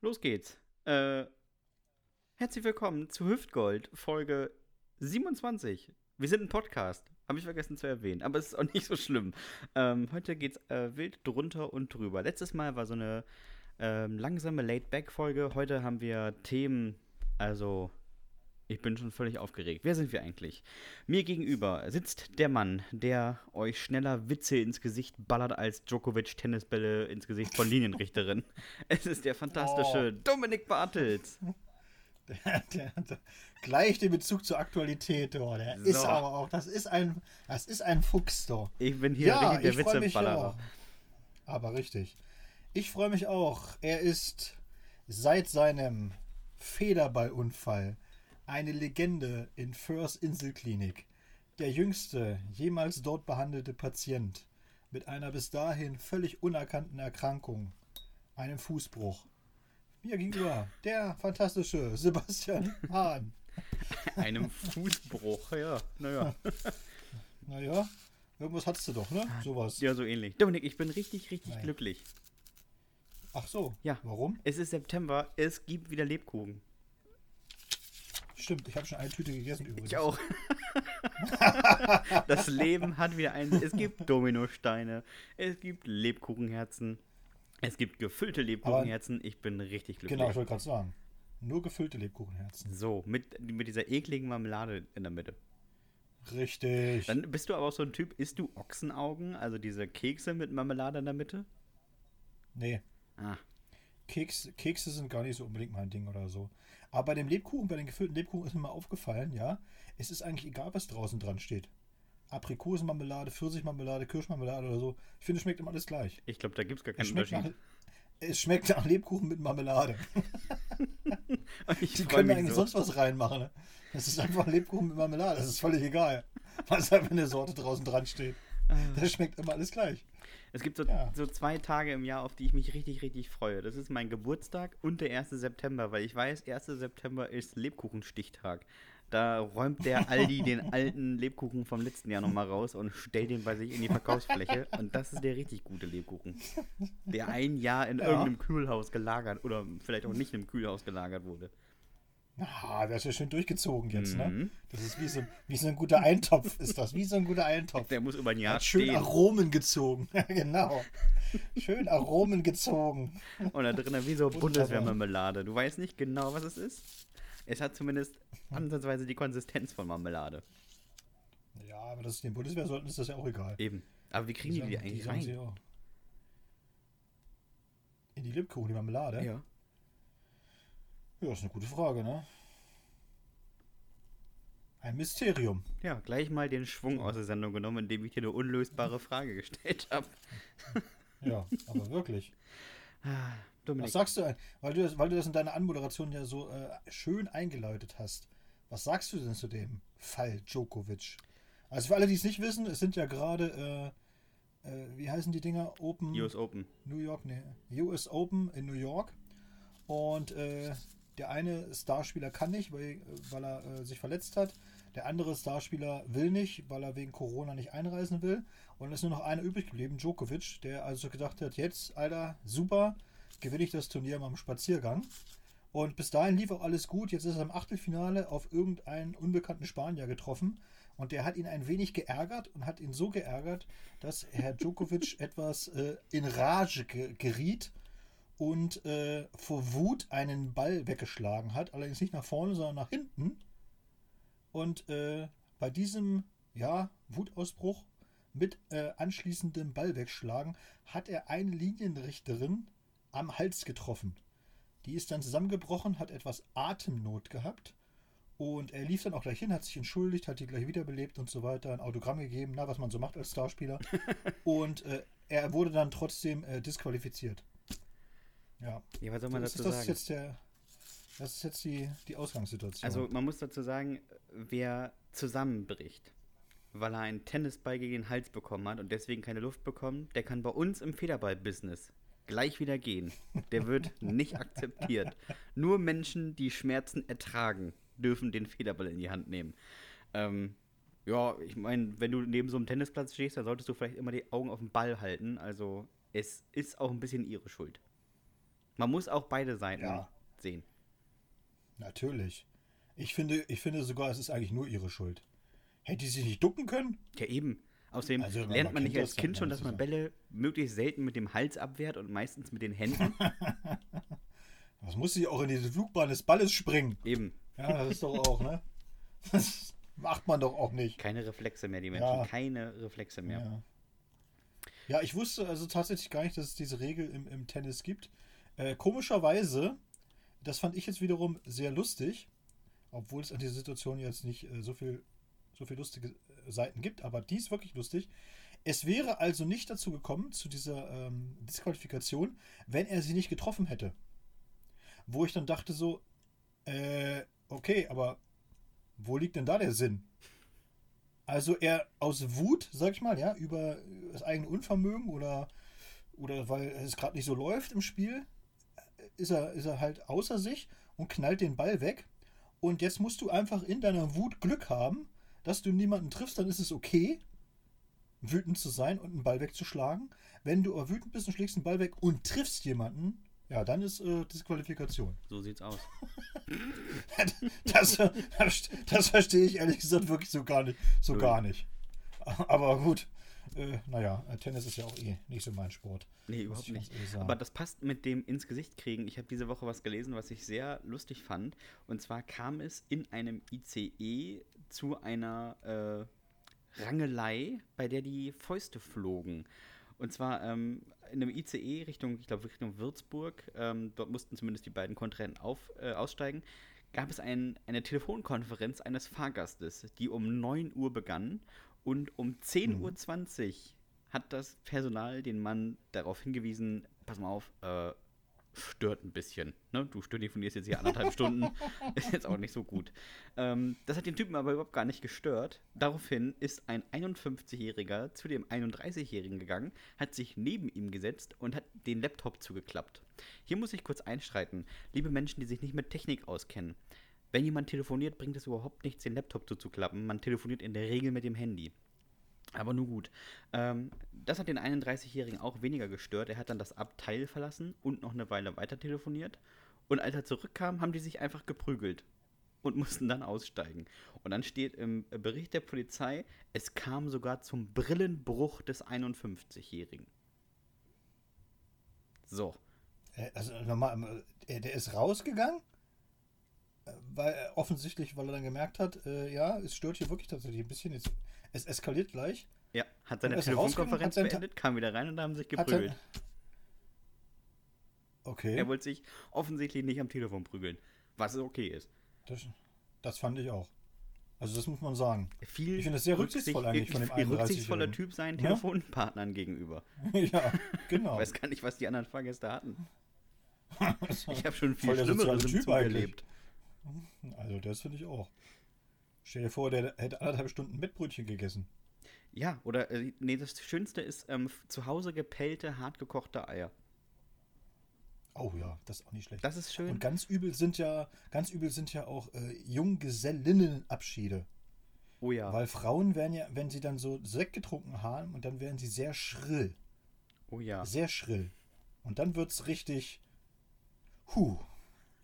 Los geht's. Äh, herzlich willkommen zu Hüftgold, Folge 27. Wir sind ein Podcast. Habe ich vergessen zu erwähnen, aber es ist auch nicht so schlimm. Ähm, heute geht's äh, wild drunter und drüber. Letztes Mal war so eine ähm, langsame Laid-Back-Folge. Heute haben wir Themen, also ich bin schon völlig aufgeregt. Wer sind wir eigentlich? Mir gegenüber sitzt der Mann, der euch schneller Witze ins Gesicht ballert als Djokovic Tennisbälle ins Gesicht von Linienrichterin. es ist der fantastische oh. Dominik Bartels. Der, der, der, gleich den Bezug zur Aktualität, oh, der so. ist aber auch, das ist ein, das ist ein Fuchs, doch. Ich bin hier ja, der Witzeballerer. Aber richtig. Ich freue mich auch. Er ist seit seinem Federballunfall eine Legende in Föhrs Inselklinik. Der jüngste jemals dort behandelte Patient mit einer bis dahin völlig unerkannten Erkrankung, einem Fußbruch. Mir gegenüber der fantastische Sebastian Hahn. einem Fußbruch, ja, naja. naja, irgendwas hattest du doch, ne? Sowas. Ja, so ähnlich. Dominik, ich bin richtig, richtig Nein. glücklich. Ach so. Ja. Warum? Es ist September, es gibt wieder Lebkuchen. Stimmt, ich habe schon eine Tüte gegessen übrigens. Ich auch. das Leben hat wieder einen. Es gibt Dominosteine, es gibt Lebkuchenherzen, es gibt gefüllte Lebkuchenherzen. ich bin richtig glücklich. Genau, ich wollte gerade sagen. Nur gefüllte Lebkuchenherzen. So, mit, mit dieser ekligen Marmelade in der Mitte. Richtig. Dann bist du aber auch so ein Typ, isst du Ochsenaugen, also diese Kekse mit Marmelade in der Mitte? Nee. Ah. Keks, Kekse sind gar nicht so unbedingt mein Ding oder so. Aber bei dem Lebkuchen, bei den gefüllten Lebkuchen ist mir mal aufgefallen, ja, es ist eigentlich egal, was draußen dran steht. Aprikosenmarmelade, Pfirsichmarmelade, Kirschmarmelade oder so. Ich finde, es schmeckt immer alles gleich. Ich glaube, da gibt es gar keinen Unterschied. Nach, es schmeckt nach Lebkuchen mit Marmelade. Die können eigentlich so. sonst was reinmachen. Ne? Das ist einfach Lebkuchen mit Marmelade. Das ist völlig egal, was da für eine Sorte draußen dran steht. Ah. Das schmeckt immer alles gleich. Es gibt so, ja. so zwei Tage im Jahr, auf die ich mich richtig, richtig freue. Das ist mein Geburtstag und der 1. September, weil ich weiß, 1. September ist Lebkuchenstichtag. Da räumt der Aldi den alten Lebkuchen vom letzten Jahr nochmal raus und stellt den bei sich in die Verkaufsfläche. Und das ist der richtig gute Lebkuchen. Der ein Jahr in ja. irgendeinem Kühlhaus gelagert oder vielleicht auch nicht im Kühlhaus gelagert wurde. Ah, der ist ja schön durchgezogen jetzt, ne? mhm. ne? Das ist wie so, wie so ein guter Eintopf, ist das. Wie so ein guter Eintopf. Der muss über ein Jahr Hat schön stehen. Aromen gezogen. genau. Schön Aromen gezogen. Und da drinnen wie so Bundeswehrmarmelade. Du weißt nicht genau, was es ist. Es hat zumindest ansatzweise die Konsistenz von Marmelade. Ja, aber das ist den Bundeswehr sollten, ist das ja auch egal. Eben. Aber wie kriegen die die, die eigentlich die rein? In die Lebkuchen, die Marmelade? Ja. Ja, ist eine gute Frage, ne? Ein Mysterium. Ja, gleich mal den Schwung aus der Sendung genommen, indem ich dir eine unlösbare Frage gestellt habe. ja, aber wirklich. Ah, Dominik. Was sagst du, weil du, das, weil du das in deiner Anmoderation ja so äh, schön eingeläutet hast, was sagst du denn zu dem Fall Djokovic? Also für alle, die es nicht wissen, es sind ja gerade, äh, äh, wie heißen die Dinger? Open. US Open. New York, ne. US Open in New York. Und äh, der eine Starspieler kann nicht, weil, weil er äh, sich verletzt hat. Der andere Starspieler will nicht, weil er wegen Corona nicht einreisen will. Und es ist nur noch einer übrig geblieben, Djokovic, der also gedacht hat, jetzt, Alter, super, gewinne ich das Turnier mal im Spaziergang. Und bis dahin lief auch alles gut. Jetzt ist er im Achtelfinale auf irgendeinen unbekannten Spanier getroffen. Und der hat ihn ein wenig geärgert und hat ihn so geärgert, dass Herr Djokovic etwas äh, in Rage ge geriet und äh, vor Wut einen Ball weggeschlagen hat, allerdings nicht nach vorne, sondern nach hinten. Und äh, bei diesem ja, Wutausbruch mit äh, anschließendem Ball wegschlagen hat er eine Linienrichterin am Hals getroffen. Die ist dann zusammengebrochen, hat etwas Atemnot gehabt und er lief dann auch gleich hin, hat sich entschuldigt, hat die gleich wiederbelebt und so weiter, ein Autogramm gegeben, na, was man so macht als Starspieler. und äh, er wurde dann trotzdem äh, disqualifiziert. Ja. Ja, was soll man das dazu ist, das sagen? Jetzt der, das ist jetzt die, die Ausgangssituation. Also man muss dazu sagen, wer zusammenbricht, weil er einen Tennisball gegen den Hals bekommen hat und deswegen keine Luft bekommt, der kann bei uns im Federball-Business gleich wieder gehen. Der wird nicht akzeptiert. Nur Menschen, die Schmerzen ertragen, dürfen den Federball in die Hand nehmen. Ähm, ja, ich meine, wenn du neben so einem Tennisplatz stehst, dann solltest du vielleicht immer die Augen auf den Ball halten. Also es ist auch ein bisschen ihre Schuld. Man muss auch beide Seiten Ja. sehen. Natürlich. Ich finde, ich finde sogar, es ist eigentlich nur ihre Schuld. Hätte sie sich nicht ducken können? Ja, eben. Außerdem Also, lernt man man nicht als das Kind schon, dass man. Bälle möglichst selten mit dem Hals abwehrt und meistens mit den Händen. Was muss sie auch in diese Flugbahn des Balles springen? eben. Ja, das ist doch auch, ne? Das macht man doch auch nicht. Keine Reflexe mehr, die Menschen. Ja. Keine Reflexe mehr. Ja. ja, ich wusste also tatsächlich gar nicht, dass es diese Regel im, im Tennis gibt. Äh, komischerweise, das fand ich jetzt wiederum sehr lustig, obwohl es an dieser Situation jetzt nicht äh, so viel so viel lustige äh, Seiten gibt, aber die ist wirklich lustig. Es wäre also nicht dazu gekommen, zu dieser ähm, Disqualifikation, wenn er sie nicht getroffen hätte. Wo ich dann dachte so, äh, okay, aber wo liegt denn da der Sinn? Also er aus Wut, sag ich mal, ja, über das eigene Unvermögen oder, oder weil es gerade nicht so läuft im Spiel, ist er, ist er halt außer sich und knallt den Ball weg. Und jetzt musst du einfach in deiner Wut Glück haben, dass du niemanden triffst, dann ist es okay, wütend zu sein und einen Ball wegzuschlagen. Wenn du aber wütend bist und schlägst den Ball weg und triffst jemanden, ja, dann ist äh, Disqualifikation. So sieht's aus. Das, das, das verstehe ich ehrlich gesagt wirklich so gar nicht. So Null. gar nicht. Aber gut. Äh, naja, Tennis ist ja auch eh nicht so mein Sport. Nee, überhaupt nicht. sagen. Aber das passt mit dem ins Gesicht kriegen. Ich habe diese Woche was gelesen, was ich sehr lustig fand. Und zwar kam es in einem ICE zu einer äh, Rangelei, bei der die Fäuste flogen. Und zwar ähm, in einem ICE Richtung, ich glaube Richtung Würzburg, ähm, dort mussten zumindest die beiden Kontrahenten auf, äh, aussteigen, gab es ein, eine Telefonkonferenz eines Fahrgastes, die um 9 Uhr begann und um 10.20 Uhr hat das Personal den Mann darauf hingewiesen, pass mal auf, äh, stört ein bisschen. Ne? Du telefonierst jetzt hier anderthalb Stunden, ist jetzt auch nicht so gut. Ähm, das hat den Typen aber überhaupt gar nicht gestört. Daraufhin ist ein 51-Jähriger zu dem 31-Jährigen gegangen, hat sich neben ihm gesetzt und hat den Laptop zugeklappt. Hier muss ich kurz einschreiten. Liebe Menschen, die sich nicht mit Technik auskennen. Wenn jemand telefoniert, bringt es überhaupt nichts, den Laptop zuzuklappen. Man telefoniert in der Regel mit dem Handy. Aber nun gut. Ähm, das hat den 31-Jährigen auch weniger gestört. Er hat dann das Abteil verlassen und noch eine Weile weiter telefoniert. Und als er zurückkam, haben die sich einfach geprügelt und mussten dann aussteigen. Und dann steht im Bericht der Polizei, es kam sogar zum Brillenbruch des 51-Jährigen. So. Also nochmal, äh, der ist rausgegangen, weil er offensichtlich, weil er dann gemerkt hat, äh, ja, es stört hier wirklich tatsächlich ein bisschen. Jetzt, es eskaliert gleich. Ja, hat seine er Telefonkonferenz beendet, kam wieder rein und da haben sich geprügelt. okay, Er wollte sich offensichtlich nicht am Telefon prügeln, was okay ist. das, das fand ich auch. Also das muss man sagen. Viel Ich finde das sehr rücksichtsvoll eigentlich von dem viel rücksichtsvoller 31-Jährigen. Typ seinen Ne? Telefonpartnern gegenüber. ja, genau. Ich weiß gar nicht, was die anderen Fahrgäste hatten. Ich habe schon viel im Typ erlebt. Also das finde ich auch. Stell dir vor, der hätte anderthalb Stunden Mettbrötchen gegessen. Ja, oder äh, nee, das Schönste ist ähm, zu Hause gepellte, hartgekochte Eier. Oh ja, das ist auch nicht schlecht. Das ist schön. Und ganz übel sind ja, ganz übel sind ja auch äh, Junggesellinnenabschiede. oh ja. Weil Frauen werden ja, wenn sie dann so Sekt getrunken haben, und dann werden sie sehr schrill. Oh ja. Sehr schrill. Und dann wird es richtig, huh,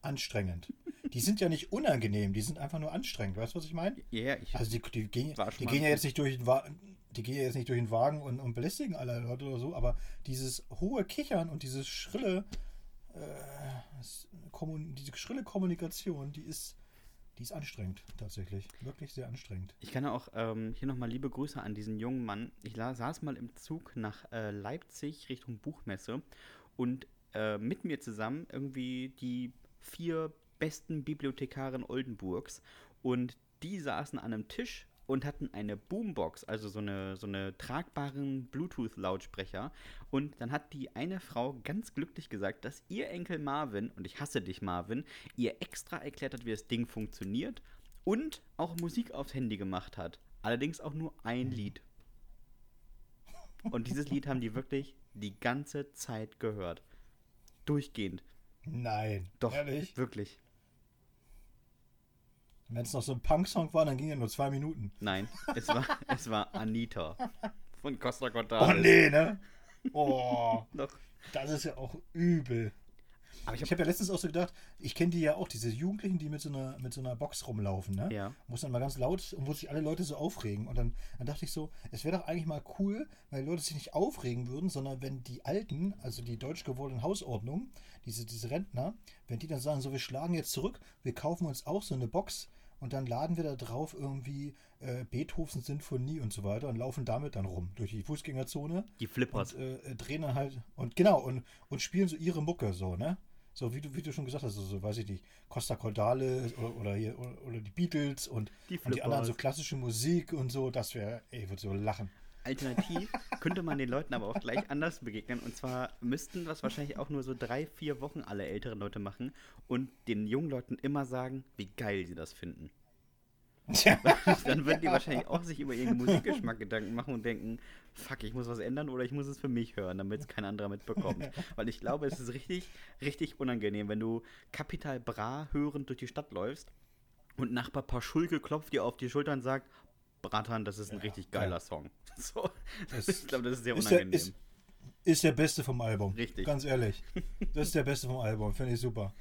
anstrengend. Die sind ja nicht unangenehm, die sind einfach nur anstrengend. Weißt du, was ich meine? Ja, ich. Also die, die, gehen, die gehen ja jetzt nicht durch den Wagen, die gehen jetzt nicht durch den Wagen und, und belästigen alle Leute oder so, aber dieses hohe Kichern und dieses schrille, äh, diese schrille Kommunikation, die ist, die ist anstrengend tatsächlich, wirklich sehr anstrengend. Ich kann auch ähm, hier nochmal liebe Grüße an diesen jungen Mann. Ich saß mal im Zug nach äh, Leipzig Richtung Buchmesse und äh, mit mir zusammen irgendwie die vier besten Bibliothekaren Oldenburgs und die saßen an einem Tisch und hatten eine Boombox, also so eine, so eine tragbaren Bluetooth-Lautsprecher. Und dann hat die eine Frau ganz glücklich gesagt, dass ihr Enkel Marvin, und ich hasse dich Marvin, ihr extra erklärt hat, wie das Ding funktioniert und auch Musik aufs Handy gemacht hat. Allerdings auch nur ein Lied. Und dieses Lied haben die wirklich die ganze Zeit gehört. Durchgehend. Nein, Doch, ehrlich. wirklich. Wenn es noch so ein Punk-Song war, dann ging er nur zwei Minuten. Nein, es war, es war Anita von Costa Oh Cordalis. nee, ne? Oh, Doch. das ist ja auch übel. Aber ich habe hab ja letztens auch so gedacht, ich kenne die ja auch, diese Jugendlichen, die mit so einer, mit so einer Box rumlaufen, ne? Ja. Muss dann mal ganz laut und wo sich alle Leute so aufregen. Und dann, dann dachte ich so, es wäre doch eigentlich mal cool, weil die Leute sich nicht aufregen würden, sondern wenn die Alten, also die deutsch gewordenen Hausordnung, diese, diese Rentner, wenn die dann sagen, so, wir schlagen jetzt zurück, wir kaufen uns auch so eine Box und dann laden wir da drauf irgendwie äh, Beethovens Sinfonie und so weiter und laufen damit dann rum durch die Fußgängerzone. Die Flippers. Und äh, drehen dann halt, und genau, und, und spielen so ihre Mucke so, ne? So wie du, wie du schon gesagt hast, so, so weiß ich nicht, Costa Cordale oder, oder, hier, oder, oder die Beatles und Die und die anderen so klassische Musik und so, das wäre, ey, ich würde so lachen. Alternativ könnte man den Leuten aber auch gleich anders begegnen. Und zwar müssten das wahrscheinlich auch nur so drei, vier Wochen alle älteren Leute machen und den jungen Leuten immer sagen, wie geil sie das finden. Dann würden die wahrscheinlich auch sich über ihren Musikgeschmack Gedanken machen und denken, fuck, ich muss was ändern oder ich muss es für mich hören, damit es kein anderer mitbekommt. Weil ich glaube, es ist richtig, richtig unangenehm, wenn du Kapital Bra hörend durch die Stadt läufst und Nachbar Paschulke klopft dir auf die Schulter und sagt, Bratan, das ist ein richtig geiler ja. Song. So, Das ich glaube, das ist sehr ist der, unangenehm. ist, ist der beste vom Album. Richtig. Ganz ehrlich. Das ist der beste vom Album, finde ich super.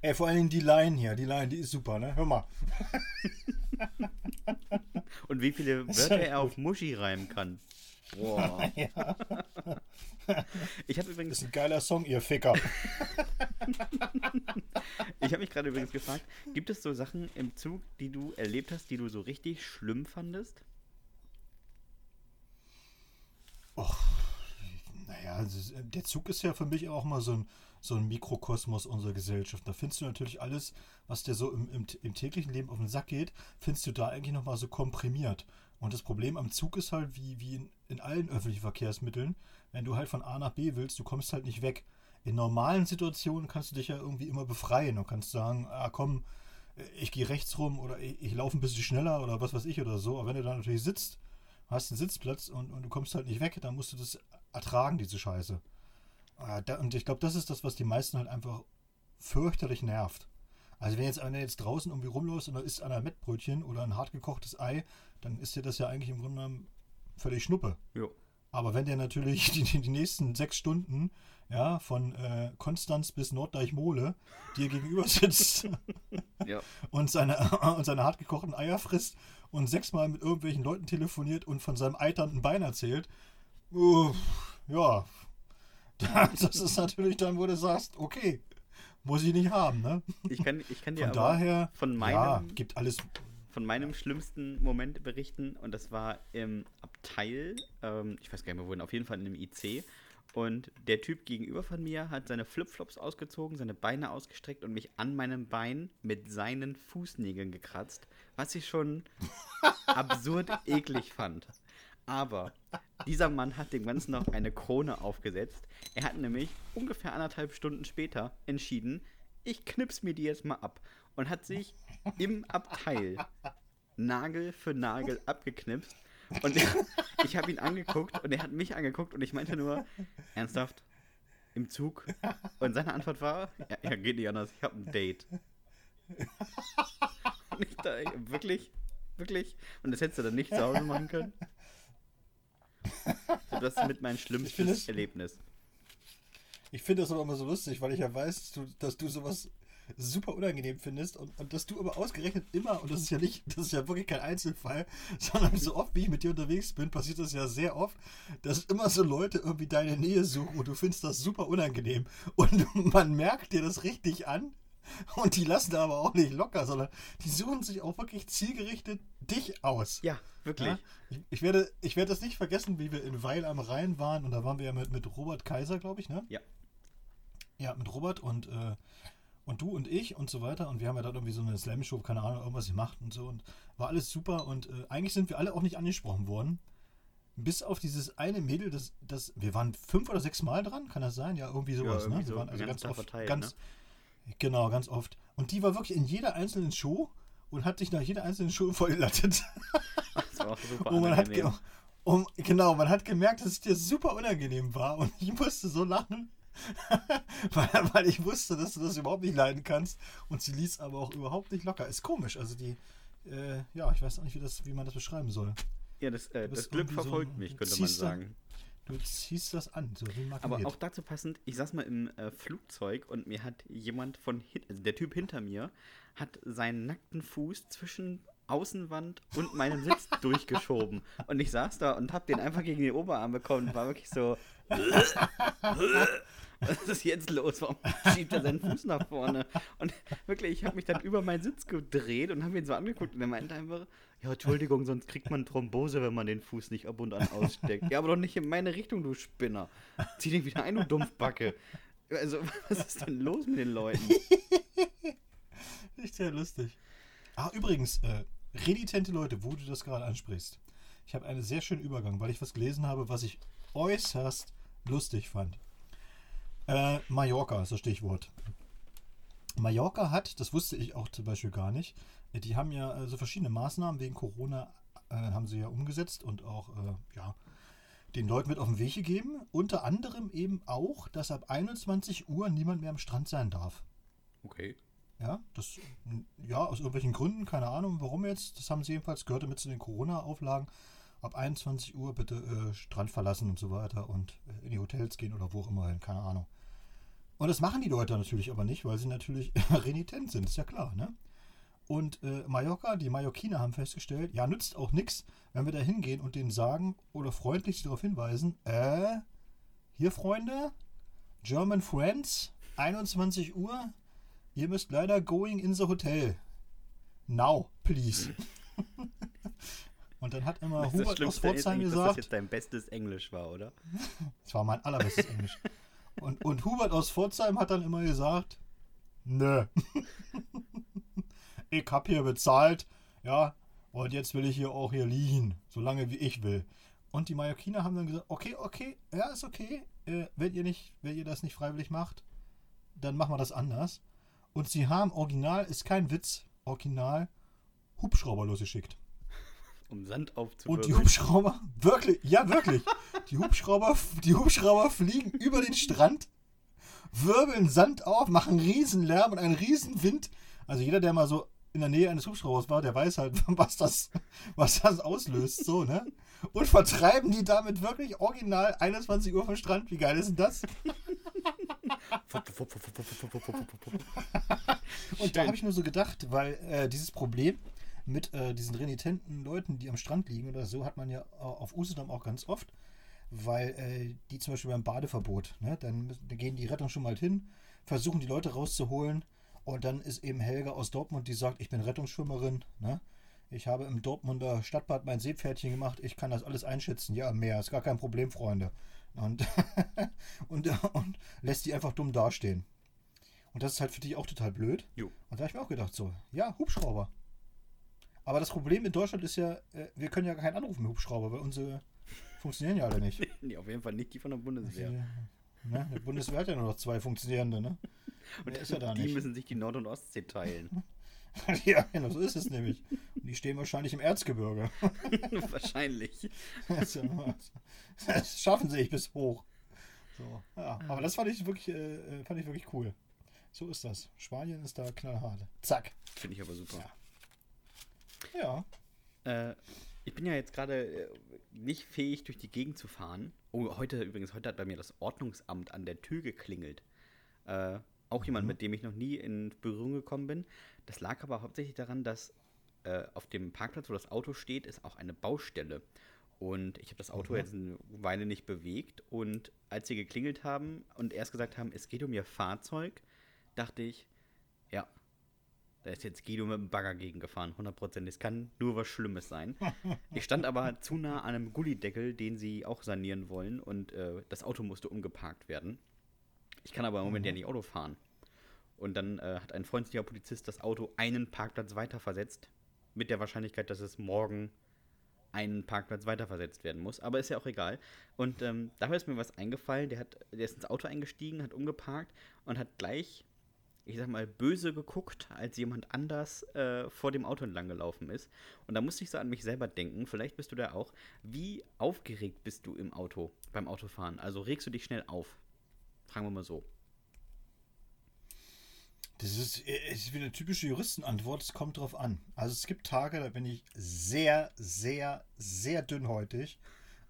Ey, vor allen Dingen die Line hier, die Line, die ist super, ne? Hör mal. Und wie viele Wörter halt er auf Muschi reimen kann. Boah. Ich habe Das übrigens, ist ein geiler Song, ihr Ficker. ich habe mich gerade übrigens gefragt, gibt es so Sachen im Zug, die du erlebt hast, die du so richtig schlimm fandest? Naja, es ist- der Zug ist ja für mich auch mal so ein, so ein Mikrokosmos unserer Gesellschaft. Da findest du natürlich alles, was dir so im, im, im täglichen Leben auf den Sack geht, findest du da eigentlich nochmal so komprimiert. Und das Problem am Zug ist halt, wie, wie in, in allen öffentlichen Verkehrsmitteln, wenn du halt von A nach B willst, du kommst halt nicht weg. In normalen Situationen kannst du dich ja irgendwie immer befreien und kannst sagen, ah komm, ich gehe rechts rum oder ich, ich laufe ein bisschen schneller oder was weiß ich oder so. Aber wenn du da natürlich sitzt, hast einen Sitzplatz und, und du kommst halt nicht weg, dann musst du das ertragen, diese Scheiße. Ah, und ich glaube, das ist das, was die meisten halt einfach fürchterlich nervt. Also wenn jetzt einer jetzt draußen irgendwie rumläuft und da isst einer ein Mettbrötchen oder ein hartgekochtes Ei, dann ist dir das ja eigentlich im Grunde genommen völlig Schnuppe. Jo. Aber wenn der natürlich die, die, nächsten sechs Stunden ja, von äh, Konstanz bis Norddeich-Mole dir gegenüber sitzt Ja. und seine, und seine hartgekochten Eier frisst und sechsmal mit irgendwelchen Leuten telefoniert und von seinem eiternden Bein erzählt, uh, ja, das ist natürlich dann, wo du sagst, okay, muss ich nicht haben, ne? Ich kann, ich kann dir Von daher, von ja, meinem, gibt alles, von meinem schlimmsten Moment berichten und das war im Abteil, ähm, ich weiß gar nicht mehr wohin, auf jeden Fall in einem IC. Und der Typ gegenüber von mir hat seine Flipflops ausgezogen, seine Beine ausgestreckt und mich an meinem Bein mit seinen Fußnägeln gekratzt, was ich schon absurd eklig fand. Aber dieser Mann hat dem Ganzen noch eine Krone aufgesetzt. Er hat nämlich ungefähr anderthalb Stunden später entschieden, ich knips mir die jetzt mal ab. Und hat sich im Abteil Nagel für Nagel abgeknipst. Und ich habe ihn angeguckt und er hat mich angeguckt und ich meinte nur, ernsthaft, im Zug? Und seine Antwort war, ja, ja geht nicht anders, ich habe ein Date. Und ich da, wirklich, wirklich? Und das hättest du dann nicht zu Hause machen können? So, Das ist mit mein Ich finde schlimmstes es- Erlebnis. ich finde das aber immer so lustig, weil ich ja weiß, dass du, dass du sowas super unangenehm findest und, und dass du aber ausgerechnet immer, und das ist ja nicht, das ist ja wirklich kein Einzelfall, sondern so oft wie ich mit dir unterwegs bin, passiert das ja sehr oft, dass immer so Leute irgendwie deine Nähe suchen und du findest das super unangenehm und man merkt dir das richtig an und die lassen da aber auch nicht locker, sondern die suchen sich auch wirklich zielgerichtet dich aus. Ja, wirklich. Ja, ich, ich, werde, ich werde das nicht vergessen, wie wir in Weil am Rhein waren und da waren wir ja mit, mit Robert Kaiser, glaube ich, ne? Ja. Ja, mit Robert und, äh, und du und ich und so weiter. Und wir haben ja dann irgendwie so eine Slam-Show, keine Ahnung, irgendwas gemacht und so. Und war alles super. Und äh, eigentlich sind wir alle auch nicht angesprochen worden. Bis auf dieses eine Mädel, das, das, wir waren fünf oder sechs Mal dran, kann das sein? Ja, irgendwie sowas, irgendwie ne? Wir so, waren also ganz oft, verteilt, ganz, ne? genau, ganz oft. Und die war wirklich in jeder einzelnen Show und hat sich nach jeder einzelnen Show vollgelattet. Das war auch super Und man hat um, genau, man hat gemerkt, dass es dir super unangenehm war und ich musste so lachen, weil, weil ich wusste, dass du das überhaupt nicht leiden kannst und sie ließ aber auch überhaupt nicht locker. Ist komisch, also die, äh, ja, ich weiß auch nicht, wie, das, wie man das beschreiben soll. Ja, das, äh, das Glück so verfolgt ein- mich, könnte man ziehst da- sagen. Du ziehst das an, so wie Aber auch dazu passend, ich saß mal im äh, Flugzeug und mir hat jemand von also der Typ hinter mir, hat seinen nackten Fuß zwischen Außenwand und meinen Sitz durchgeschoben. Und ich saß da und hab den einfach gegen den Oberarm bekommen und war wirklich so. Was ist jetzt los? Warum schiebt er seinen Fuß nach vorne? Und wirklich, ich habe mich dann über meinen Sitz gedreht und habe ihn so angeguckt und er meinte einfach, ja, Entschuldigung, sonst kriegt man Thrombose, wenn man den Fuß nicht ab und an aussteckt. ja, aber doch nicht in meine Richtung, du Spinner. Zieh den wieder ein, du Dumpfbacke. Also, was ist denn los mit den Leuten? Nicht sehr lustig. Ah, übrigens, äh, renitente Leute, wo du das gerade ansprichst. Ich habe einen sehr schönen Übergang, weil ich was gelesen habe, was ich äußerst lustig fand. Äh, Mallorca ist das Stichwort. Mallorca hat, das wusste ich auch zum Beispiel gar nicht, die haben ja äh, so verschiedene Maßnahmen wegen Corona äh, haben sie ja umgesetzt und auch äh, ja, den Leuten mit auf den Weg gegeben. Unter anderem eben auch, dass ab 21 Uhr niemand mehr am Strand sein darf. Okay. Ja, das, ja, aus irgendwelchen Gründen, keine Ahnung, warum jetzt. Das haben sie jedenfalls, gehörte mit zu den Corona-Auflagen. Ab 21 Uhr bitte äh, Strand verlassen und so weiter und äh, in die Hotels gehen oder wo auch immer hin, keine Ahnung. Und das machen die Leute natürlich aber nicht, weil sie natürlich renitent sind, ist ja klar, ne? Und äh, Mallorca, die Mallorquiner haben festgestellt, ja, nützt auch nichts, wenn wir da hingehen und denen sagen oder freundlich darauf hinweisen, äh, hier Freunde, German Friends, 21 Uhr, ihr müsst leider going in the hotel. Now, please. und dann hat immer Hubert aus Pforzheim gesagt. Dass das jetzt dein bestes Englisch war, oder? Das war mein allerbestes Englisch. Und, und Hubert aus Pforzheim hat dann immer gesagt, nö. ich hab hier bezahlt, ja, und jetzt will ich hier auch hier liegen, solange wie ich will. Und die Mallorquiner haben dann gesagt, okay, okay, ja, ist okay. Äh, wenn ihr nicht, wenn ihr das nicht freiwillig macht, dann machen wir das anders. Und sie haben original, ist kein Witz, original Hubschrauber losgeschickt. Um Sand aufzuwirbeln. Und die Hubschrauber, wirklich, ja wirklich, die Hubschrauber, die Hubschrauber fliegen über den Strand, wirbeln Sand auf, machen Riesenlärm und einen Riesenwind. Also jeder, der mal so in der Nähe eines Hubschraubers war, der weiß halt, was das, was das auslöst, so, ne? Und vertreiben die damit wirklich original 21 Uhr vom Strand. Wie geil ist denn das? Und da habe ich nur so gedacht, weil äh, dieses Problem mit äh, diesen renitenten Leuten, die am Strand liegen oder so, hat man ja auf Usedom auch ganz oft, weil äh, die zum Beispiel beim Badeverbot, ne, dann, dann gehen die Retter schon mal hin, versuchen die Leute rauszuholen und dann ist eben Helga aus Dortmund, die sagt, ich bin Rettungsschwimmerin, ne? Ich habe im Dortmunder Stadtbad mein Seepferdchen gemacht, ich kann das alles einschätzen. Ja, mehr, ist gar kein Problem, Freunde. Und, und, und lässt die einfach dumm dastehen. Und das ist halt für dich auch total blöd. Jo. Und da habe ich mir auch gedacht, so, ja, Hubschrauber. Aber das Problem in Deutschland ist ja, äh, wir können ja keinen anrufen mit Hubschrauber, weil unsere funktionieren ja alle nicht. nee, auf jeden Fall nicht die von der Bundeswehr. Also, ne? Die Bundeswehr hat ja nur noch zwei funktionierende, ne? Und ist ja da die nicht. müssen sich die Nord- und Ostsee teilen. ja, genau, so ist es nämlich. Und die stehen wahrscheinlich im Erzgebirge. wahrscheinlich. Das, schaffen sie sich bis hoch. So, ja. Aber das fand ich wirklich, äh, fand ich wirklich cool. So ist das. Spanien ist da knallhart. Zack. Finde ich aber super. Ja. Ja. Äh, ich bin ja jetzt gerade äh, nicht fähig, durch die Gegend zu fahren. Oh, heute übrigens, heute hat bei mir das Ordnungsamt an der Tür geklingelt. Äh, auch jemand, mhm. mit dem ich noch nie in Berührung gekommen bin. Das lag aber hauptsächlich daran, dass äh, auf dem Parkplatz, wo das Auto steht, ist auch eine Baustelle. Und ich habe das Auto mhm. jetzt eine Weile nicht bewegt. Und als sie geklingelt haben und erst gesagt haben, es geht um ihr Fahrzeug, dachte ich, ja, da ist jetzt Guido mit dem Bagger gegengefahren, 100%. Es kann nur was Schlimmes sein. Ich stand aber zu nah an einem Gullideckel, den sie auch sanieren wollen und äh, das Auto musste umgeparkt werden. Ich kann aber im Moment mhm. ja nicht Auto fahren. Und dann äh, hat ein freundlicher Polizist das Auto einen Parkplatz weiter versetzt, mit der Wahrscheinlichkeit, dass es morgen einen Parkplatz weiter versetzt werden muss. Aber ist ja auch egal. Und ähm, da ist mir was eingefallen. Der, hat, der ist ins Auto eingestiegen, hat umgeparkt und hat gleich ich sag mal, böse geguckt, als jemand anders äh, vor dem Auto entlang gelaufen ist. Und da musste ich so an mich selber denken, vielleicht bist du da auch. Wie aufgeregt bist du im Auto, beim Autofahren? Also regst du dich schnell auf? Fragen wir mal so. Das ist, äh, ist wie eine typische Juristenantwort, es kommt drauf an. Also es gibt Tage, da bin ich sehr, sehr, sehr dünnhäutig.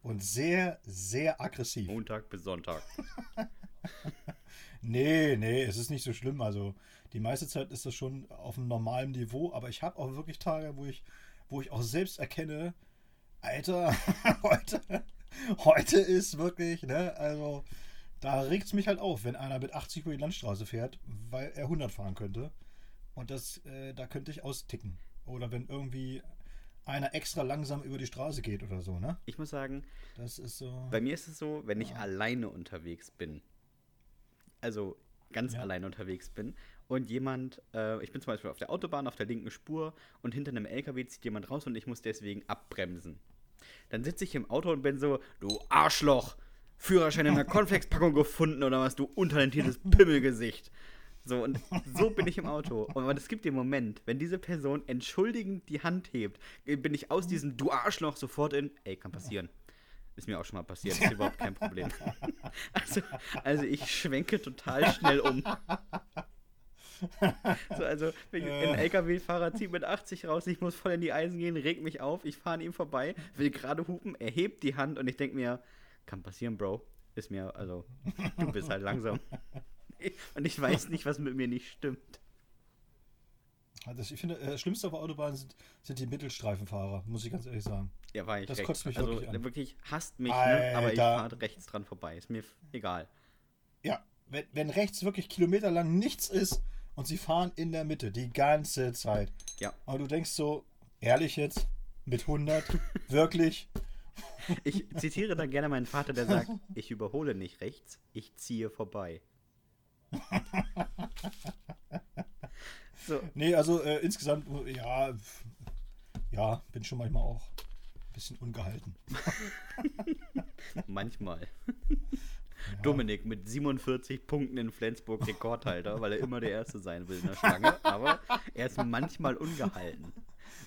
und sehr, sehr aggressiv. Montag bis Sonntag. nee, nee, es ist nicht so schlimm. Also die meiste Zeit ist das schon auf einem normalen Niveau, aber ich habe auch wirklich Tage, wo ich, wo ich auch selbst erkenne, Alter, heute, heute ist wirklich, ne, also da regt es mich halt auf, wenn einer mit 80 über die Landstraße fährt, weil er 100 fahren könnte. Und das, äh, da könnte ich austicken. Oder wenn irgendwie einer extra langsam über die Straße geht oder so, ne? Ich muss sagen, das ist so. Bei mir ist es so, wenn ich ja. alleine unterwegs bin, also ganz ja. alleine unterwegs bin und jemand, äh, ich bin zum Beispiel auf der Autobahn auf der linken Spur und hinter einem LKW zieht jemand raus und ich muss deswegen abbremsen. Dann sitze ich im Auto und bin so, du Arschloch, Führerschein in einer Cornflakes-Packung gefunden oder was, du untalentiertes Pimmelgesicht. So, und so bin ich im Auto. Und es gibt den Moment, wenn diese Person entschuldigend die Hand hebt, bin ich aus diesem Du Arschloch sofort in, ey, kann passieren. Ist mir auch schon mal passiert, ist überhaupt kein Problem. Also, also ich schwenke total schnell um. So, also ein LKW-Fahrer zieht mit 80 raus, ich muss voll in die Eisen gehen, regt mich auf, ich fahre an ihm vorbei, will gerade hupen, er hebt die Hand und ich denke mir, kann passieren, Bro. Ist mir, also, du bist halt langsam. Und ich weiß nicht, was mit mir nicht stimmt. Also ich finde, das äh, Schlimmste auf der Autobahn sind, sind, die Mittelstreifenfahrer, muss ich ganz ehrlich sagen. Ja, war ich Das rechts. kotzt mich also, wirklich an. wirklich hasst mich, ne? aber ich fahre rechts dran vorbei. Ist mir egal. Ja, wenn, wenn rechts wirklich kilometerlang nichts ist und sie fahren in der Mitte die ganze Zeit. Ja. Aber du denkst so, ehrlich jetzt, mit 100, wirklich? Ich zitiere da gerne meinen Vater, der sagt, ich überhole nicht rechts, ich ziehe vorbei. so. Nee, also äh, insgesamt, ja, ja, bin schon manchmal auch ein bisschen ungehalten. manchmal. Ja. Dominik mit 47 Punkten in Flensburg Rekordhalter, weil er immer der Erste sein will in der Schlange. Aber er ist manchmal ungehalten.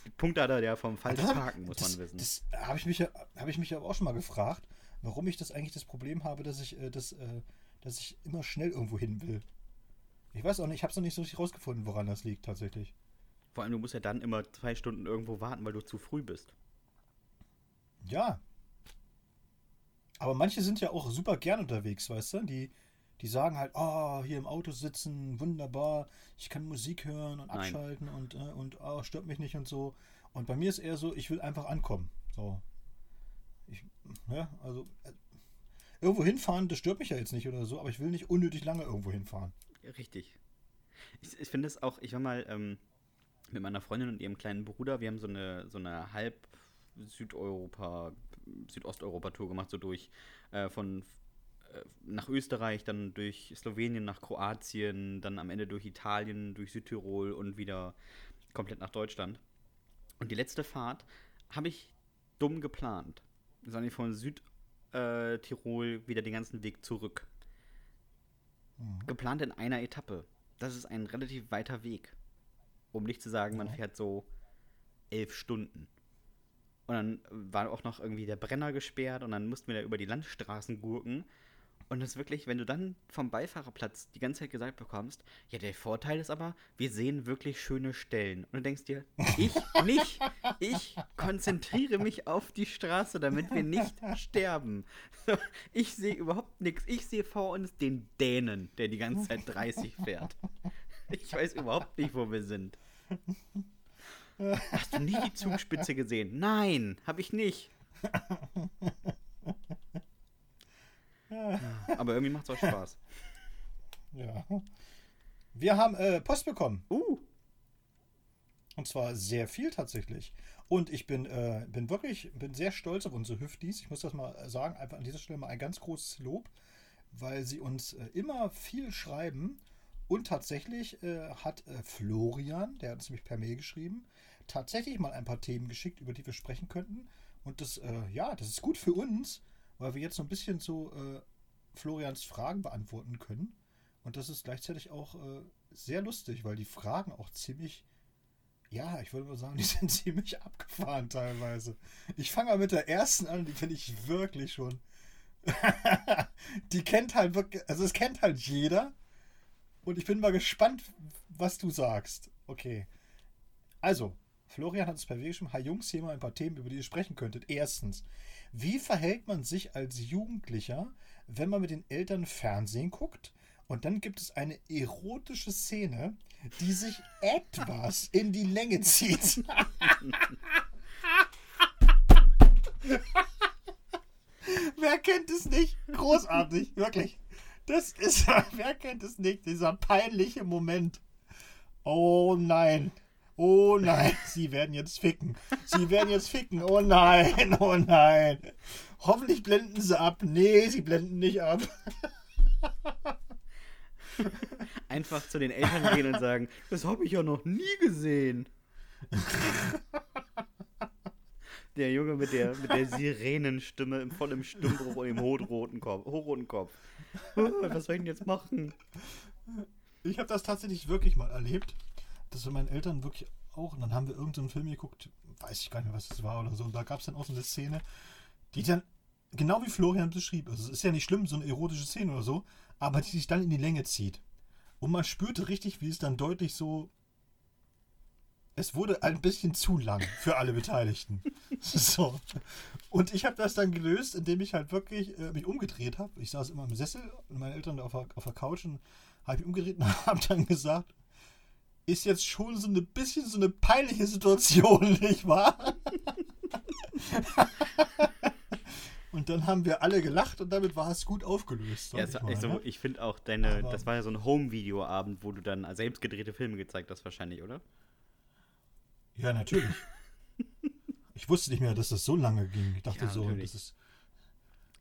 Die Punkte hat er ja vom falschen Parken, muss das, man wissen. Das habe ich, mich ja, hab ich mich aber auch schon mal gefragt, warum ich das eigentlich das Problem habe, dass ich, äh, das, äh, dass ich immer schnell irgendwo hin will. Ich weiß auch nicht, ich habe es noch nicht so richtig rausgefunden, woran das liegt tatsächlich. Vor allem, du musst ja dann immer zwei Stunden irgendwo warten, weil du zu früh bist. Ja, aber manche sind ja auch super gern unterwegs, weißt du? Die, die sagen halt, oh, hier im Auto sitzen, wunderbar, ich kann Musik hören und abschalten Nein. und, äh, und oh, stört mich nicht und so. Und bei mir ist eher so, ich will einfach ankommen. So. Ich, ja, also äh, irgendwo hinfahren, das stört mich ja jetzt nicht oder so, aber ich will nicht unnötig lange irgendwo hinfahren. Richtig. Ich, ich finde es auch, ich war mal ähm, mit meiner Freundin und ihrem kleinen Bruder, wir haben so eine, so eine halb Südeuropa Südosteuropa-Tour gemacht, so durch äh, von nach Österreich, dann durch Slowenien, nach Kroatien, dann am Ende durch Italien, durch Südtirol und wieder komplett nach Deutschland. Und die letzte Fahrt habe ich dumm geplant. Sondern von Südtirol äh, wieder den ganzen Weg zurück. Mhm. Geplant in einer Etappe. Das ist ein relativ weiter Weg. Um nicht zu sagen, man fährt so elf Stunden. Und dann war auch noch irgendwie der Brenner gesperrt und dann mussten wir da über die Landstraßen gurken. Und das ist wirklich, wenn du dann vom Beifahrerplatz die ganze Zeit gesagt bekommst, ja, der Vorteil ist aber, wir sehen wirklich schöne Stellen. Und du denkst dir, ich nicht. Ich konzentriere mich auf die Straße, damit wir nicht sterben. Ich sehe überhaupt nichts. Ich sehe vor uns den Dänen, der die ganze Zeit 30 fährt. Ich weiß überhaupt nicht, wo wir sind. Hast du nie die Zugspitze gesehen? Nein, habe ich nicht. Aber irgendwie macht es auch Spaß. Ja. Wir haben äh, Post bekommen. Uh. Und zwar sehr viel tatsächlich. Und ich bin, äh, bin wirklich bin sehr stolz auf unsere Hüftis. Ich muss das mal sagen, einfach an dieser Stelle mal ein ganz großes Lob, weil sie uns äh, immer viel schreiben. Und tatsächlich äh, hat äh, Florian, der hat es nämlich per Mail geschrieben, tatsächlich mal ein paar Themen geschickt, über die wir sprechen könnten. Und das, äh, ja, das ist gut für uns, weil wir jetzt so ein bisschen so äh, Florians Fragen beantworten können. Und das ist gleichzeitig auch äh, sehr lustig, weil die Fragen auch ziemlich, ja, ich würde mal sagen, die sind ziemlich abgefahren teilweise. Ich fange mal mit der ersten an, die finde ich wirklich schon. die kennt halt wirklich, also es kennt halt jeder. Und ich bin mal gespannt, was du sagst. Okay. Also, Florian hat es per Weg geschrieben, hi Jungs, hier mal ein paar Themen, über die ihr sprechen könntet. Erstens, wie verhält man sich als Jugendlicher, wenn man mit den Eltern Fernsehen guckt und dann gibt es eine erotische Szene, die sich etwas in die Länge zieht? Wer kennt es nicht? Großartig, wirklich. Das ist, wer kennt es nicht? Dieser peinliche Moment. Oh nein. Oh nein, sie werden jetzt ficken. Sie werden jetzt ficken. Oh nein, oh nein. Hoffentlich blenden sie ab. Nee, sie blenden nicht ab. Einfach zu den Eltern gehen und sagen, das habe ich ja noch nie gesehen. Der Junge mit der, mit der Sirenenstimme im vollen Stimmbruch und dem hochroten Kopf. Hochroten Kopf. Was soll ich denn jetzt machen? Ich habe das tatsächlich wirklich mal erlebt, dass wir meinen Eltern wirklich auch, und dann haben wir irgendeinen Film geguckt, weiß ich gar nicht mehr, was das war oder so, und da gab es dann auch so eine Szene, die dann, genau wie Florian beschrieb, also es ist ja nicht schlimm, so eine erotische Szene oder so, aber die sich dann in die Länge zieht. Und man spürte richtig, wie es dann deutlich so es wurde ein bisschen zu lang für alle Beteiligten. so. Und ich habe das dann gelöst, indem ich halt wirklich äh, mich umgedreht habe. Ich saß immer im Sessel und meine Eltern auf der, auf der Couch und habe mich umgedreht und habe dann gesagt, ist jetzt schon so ein bisschen so eine peinliche Situation, nicht wahr? und dann haben wir alle gelacht und damit war es gut aufgelöst. Ja, ich, mal, also, ich finde auch deine, Aber das war ja so ein Home-Video-Abend, wo du dann selbst gedrehte Filme gezeigt hast, wahrscheinlich, oder? Ja, natürlich. ich wusste nicht mehr, dass das so lange ging. Ich dachte ja, so, das ist.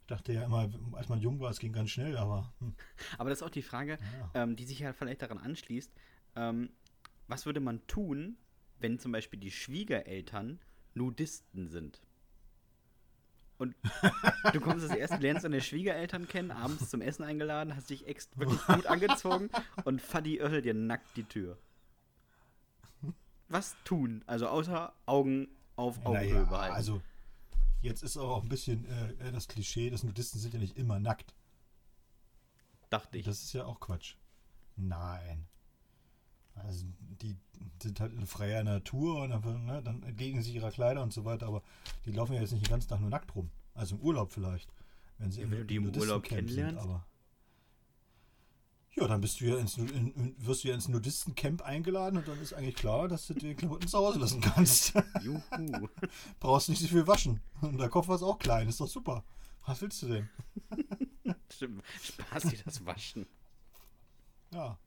Ich dachte ja immer, als man jung war, es ging ganz schnell, aber. Hm. Aber das ist auch die Frage, ja. ähm, die sich ja vielleicht daran anschließt. Ähm, was würde man tun, wenn zum Beispiel die Schwiegereltern Nudisten sind? Und du kommst das erste, lernst deine Schwiegereltern kennen, abends zum Essen eingeladen, hast dich echt wirklich gut angezogen und Fadi öffnet dir nackt die Tür was tun. Also außer Augen auf Augenhöhe naja, behalten. Also jetzt ist auch ein bisschen äh, das Klischee, dass Nudisten sind ja nicht immer nackt. Dachte ich. Das ist ja auch Quatsch. Nein. Also die sind halt in freier Natur und dann, ne, dann entgegen sie ihrer Kleider und so weiter, aber die laufen ja jetzt nicht den ganzen Tag nur nackt rum. Also im Urlaub vielleicht. Wenn, sie ja, wenn du die im Urlaub kennenlernst. Sind, aber ja, dann bist du ja ins, in, wirst du ja ins Nudistencamp eingeladen und dann ist eigentlich klar, dass du die Klamotten zu Hause lassen kannst. Juhu. Brauchst nicht so viel waschen. Und der Koffer ist auch klein, ist doch super. Was willst du denn? Stimmt, Spaß dir das Waschen. Ja.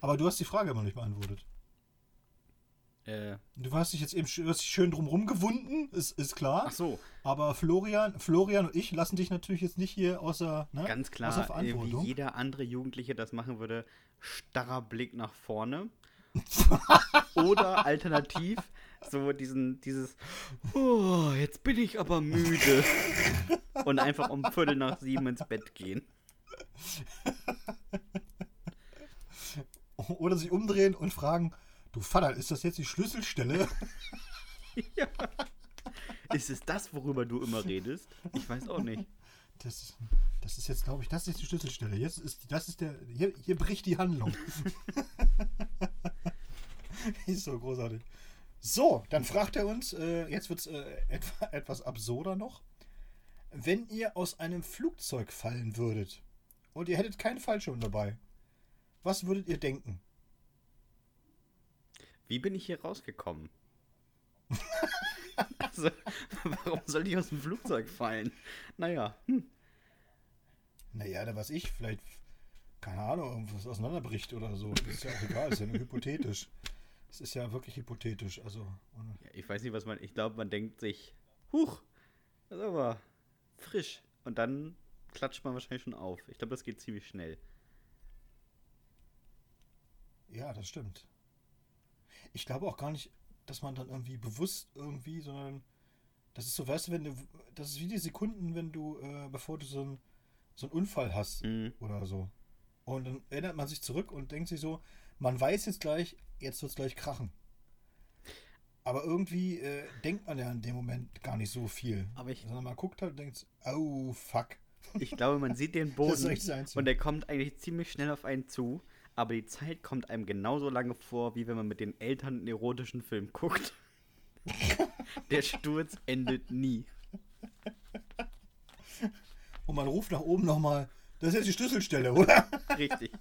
Aber du hast die Frage immer nicht beantwortet. Äh. Du hast dich jetzt eben du hast dich schön drumherum gewunden, ist, ist klar. Ach so. Aber Florian, Florian und ich lassen dich natürlich jetzt nicht hier außer, ne, Ganz klar, außer Verantwortung. wie jeder andere Jugendliche das machen würde, starrer Blick nach vorne. Oder alternativ so diesen, dieses, oh, jetzt bin ich aber müde. und einfach um Viertel nach sieben ins Bett gehen. Oder sich umdrehen und fragen, Du Vater, ist das jetzt die Schlüsselstelle? ja. Ist es das, worüber du immer redest? Ich weiß auch nicht. Das, das ist jetzt, glaube ich, das ist die Schlüsselstelle. Jetzt ist, das ist der, hier, hier bricht die Handlung. ist so großartig. So, dann fragt er uns, äh, jetzt wird es äh, etwa, etwas absurder noch. Wenn ihr aus einem Flugzeug fallen würdet und ihr hättet keinen Fallschirm dabei, was würdet ihr denken? Wie bin ich hier rausgekommen? also, warum soll ich aus dem Flugzeug fallen? Naja. Hm. Naja, da was ich, vielleicht, keine Ahnung, irgendwas auseinanderbricht oder so. Das ist ja auch egal, ist ja nur hypothetisch. Es ist ja wirklich hypothetisch. Also, ja, ich weiß nicht, was man. Ich glaube, man denkt sich, huch, das ist aber frisch. Und dann klatscht man wahrscheinlich schon auf. Ich glaube, das geht ziemlich schnell. Ja, das stimmt ich glaube auch gar nicht, dass man dann irgendwie bewusst irgendwie, sondern das ist so, weißt du, wenn du, das ist wie die Sekunden, wenn du, äh, bevor du so, ein, so einen Unfall hast mhm. oder so. Und dann erinnert man sich zurück und denkt sich so, man weiß jetzt gleich, jetzt wird es gleich krachen. Aber irgendwie äh, denkt man ja in dem Moment gar nicht so viel. Aber ich, Sondern man guckt halt und denkt, oh fuck. Ich glaube, man sieht den Boden und der kommt eigentlich ziemlich schnell auf einen zu aber die Zeit kommt einem genauso lange vor, wie wenn man mit den Eltern einen erotischen Film guckt. Der Sturz endet nie. Und man ruft nach oben nochmal, das ist jetzt die Schlüsselstelle, oder? Richtig.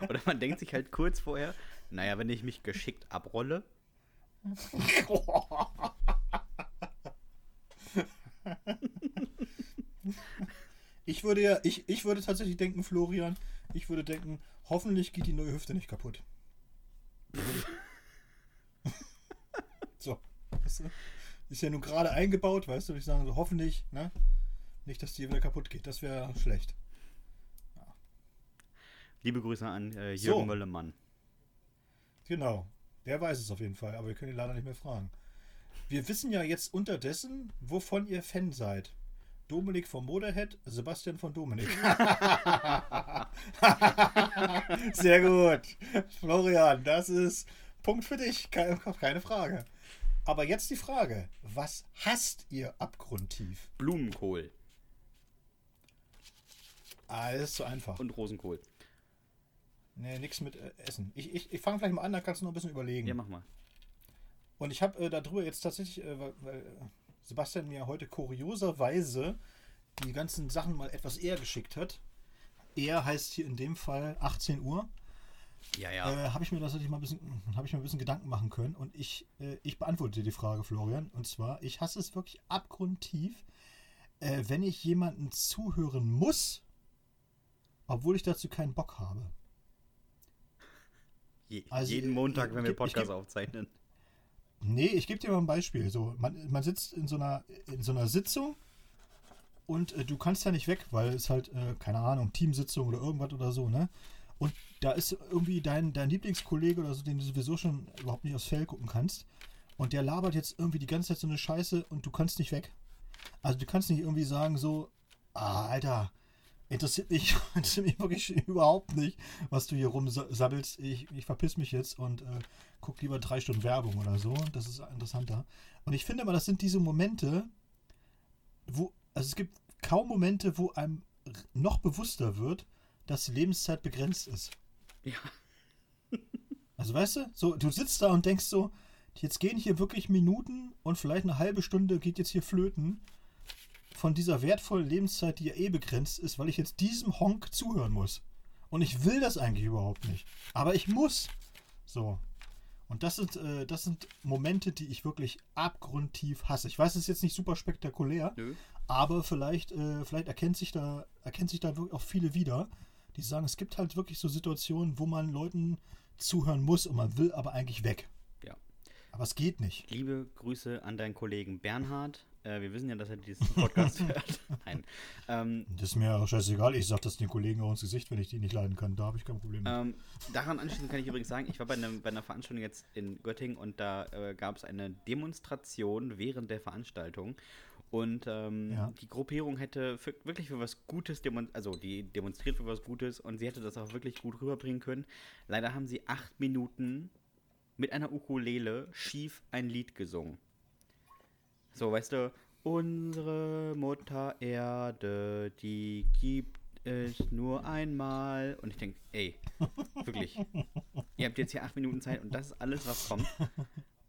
Oder man denkt sich halt kurz vorher, naja, wenn ich mich geschickt abrolle. Ich würde ja, ich, ich würde tatsächlich denken, Florian, ich würde denken, hoffentlich geht die neue Hüfte nicht kaputt. so. Weißt du? Ist ja nun gerade eingebaut, weißt du, ich sagen, so hoffentlich, ne? Nicht, dass die wieder kaputt geht. Das wäre schlecht. Liebe Grüße an äh, Jürgen So. Möllemann. Genau. Der weiß es auf jeden Fall, aber wir können ihn leider nicht mehr fragen. Wir wissen ja jetzt unterdessen, wovon ihr Fan seid. Dominik von Motorhead, Sebastian von Dominik. Sehr gut. Florian, das ist Punkt für dich. Keine, keine Frage. Aber jetzt die Frage: Was hasst ihr abgrundtief? Blumenkohl Alles so einfach. und Rosenkohl. Nee, nix mit äh, Essen. Ich, ich, ich fange vielleicht mal an, da kannst du noch ein bisschen überlegen. Ja, mach mal. Und ich habe äh, darüber jetzt tatsächlich, äh, weil, weil äh, Sebastian mir heute kurioserweise die ganzen Sachen mal etwas eher geschickt hat. Er heißt hier in dem Fall 18 Uhr. Ja, ja. Äh, habe ich mir tatsächlich mal ein bisschen, habe ich mir ein bisschen Gedanken machen können und ich, äh, ich beantworte dir die Frage, Florian. Und zwar, ich hasse es wirklich abgrundtief, äh, wenn ich jemanden zuhören muss, obwohl ich dazu keinen Bock habe. Je, also, jeden äh, Montag, wenn wir ich- ich Podcast geb- aufzeichnen. Nee, ich gebe dir mal ein Beispiel. So, man, man sitzt in so einer, in so einer Sitzung und äh, du kannst ja nicht weg, weil es halt, äh, keine Ahnung, Teamsitzung oder irgendwas oder so, ne? Und da ist irgendwie dein, dein Lieblingskollege oder so, den du sowieso schon überhaupt nicht aufs Feld gucken kannst. Und der labert jetzt irgendwie die ganze Zeit so eine Scheiße und du kannst nicht weg. Also du kannst nicht irgendwie sagen so, ah, Alter, interessiert mich, interessiert mich wirklich überhaupt nicht, was du hier rumsabbelst. Ich, ich verpiss mich jetzt und äh, guck lieber drei Stunden Werbung oder so. Das ist interessanter. Und ich finde mal, das sind diese Momente, wo, also es gibt kaum Momente, wo einem noch bewusster wird, dass die Lebenszeit begrenzt ist. Ja. Also weißt du, so, du sitzt da und denkst so, jetzt gehen hier wirklich Minuten und vielleicht eine halbe Stunde geht jetzt hier flöten von dieser wertvollen Lebenszeit, die ja eh begrenzt ist, weil ich jetzt diesem Honk zuhören muss. Und ich will das eigentlich überhaupt nicht. Aber ich muss. So. Und das sind, äh, das sind Momente, die ich wirklich abgrundtief hasse. Ich weiß, es ist jetzt nicht super spektakulär, Nö. aber vielleicht, äh, vielleicht erkennt sich da, erkennt sich da wirklich auch viele wieder, die sagen, es gibt halt wirklich so Situationen, wo man Leuten zuhören muss und man will aber eigentlich weg. Ja. Aber es geht nicht. Liebe Grüße an deinen Kollegen Bernhard. Äh, wir wissen ja, dass er diesen Podcast hört. Nein. Ähm, Das ist mir auch scheißegal. Ich sag das den Kollegen auch ins Gesicht, wenn ich die nicht leiden kann. Da habe ich kein Problem ähm, daran anschließend kann ich übrigens sagen, ich war bei, einem, bei einer Veranstaltung jetzt in Göttingen und da äh, gab es eine Demonstration während der Veranstaltung. Und ähm, Ja. die Gruppierung hätte für, wirklich für was Gutes demonstriert, also die demonstriert für was Gutes und sie hätte das auch wirklich gut rüberbringen können. Leider haben sie acht Minuten mit einer Ukulele schief ein Lied gesungen. So, weißt du, unsere Mutter Erde, die gibt es nur einmal. Und ich denke, ey, wirklich, ihr habt jetzt hier acht Minuten Zeit und das ist alles, was kommt.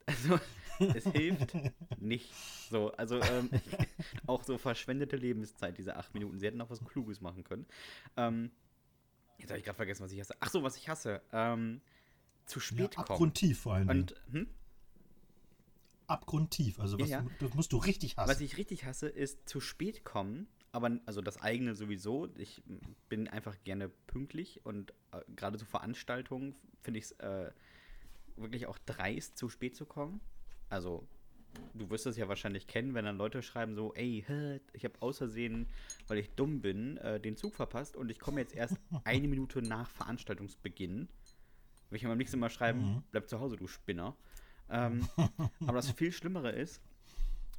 Also, es hilft nicht. So, also ähm, auch so verschwendete Lebenszeit, diese acht Minuten. Sie hätten noch was Kluges machen können. Ähm, jetzt habe ich gerade vergessen, was ich hasse. Ach so, was ich hasse. Ähm, zu ja, spät kommen. abgrundtief vor allem. Und hm? Abgrundtief. Also was, Ja, ja. das musst du richtig hassen. Was ich richtig hasse, ist zu spät kommen. Aber also das eigene sowieso. Ich bin einfach gerne pünktlich und äh, gerade zu Veranstaltungen finde ich es äh, wirklich auch dreist, zu spät zu kommen. Also du wirst es ja wahrscheinlich kennen, wenn dann Leute schreiben so, ey, ich habe außersehen, weil ich dumm bin, äh, den Zug verpasst und ich komme jetzt erst eine Minute nach Veranstaltungsbeginn. Will ich am nächsten Mal schreiben, Mhm. bleib zu Hause, du Spinner. Ähm, aber das viel Schlimmere ist,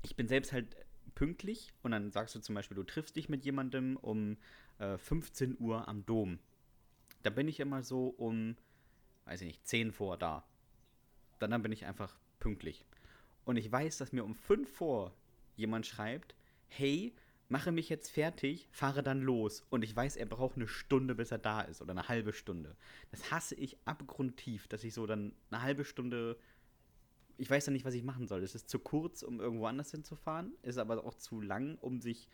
ich bin selbst halt pünktlich und dann sagst du zum Beispiel, du triffst dich mit jemandem um äh, 15 Uhr am Dom. Da bin ich immer so um, weiß ich nicht, 10 vor da. Dann, dann bin ich einfach pünktlich. Und ich weiß, dass mir um 5 vor jemand schreibt, hey, mache mich jetzt fertig, fahre dann los. Und ich weiß, er braucht eine Stunde, bis er da ist oder eine halbe Stunde. Das hasse ich abgrundtief, dass ich so dann eine halbe Stunde ich weiß ja nicht, was ich machen soll. Es ist zu kurz, um irgendwo anders hinzufahren, ist aber auch zu lang, um sich,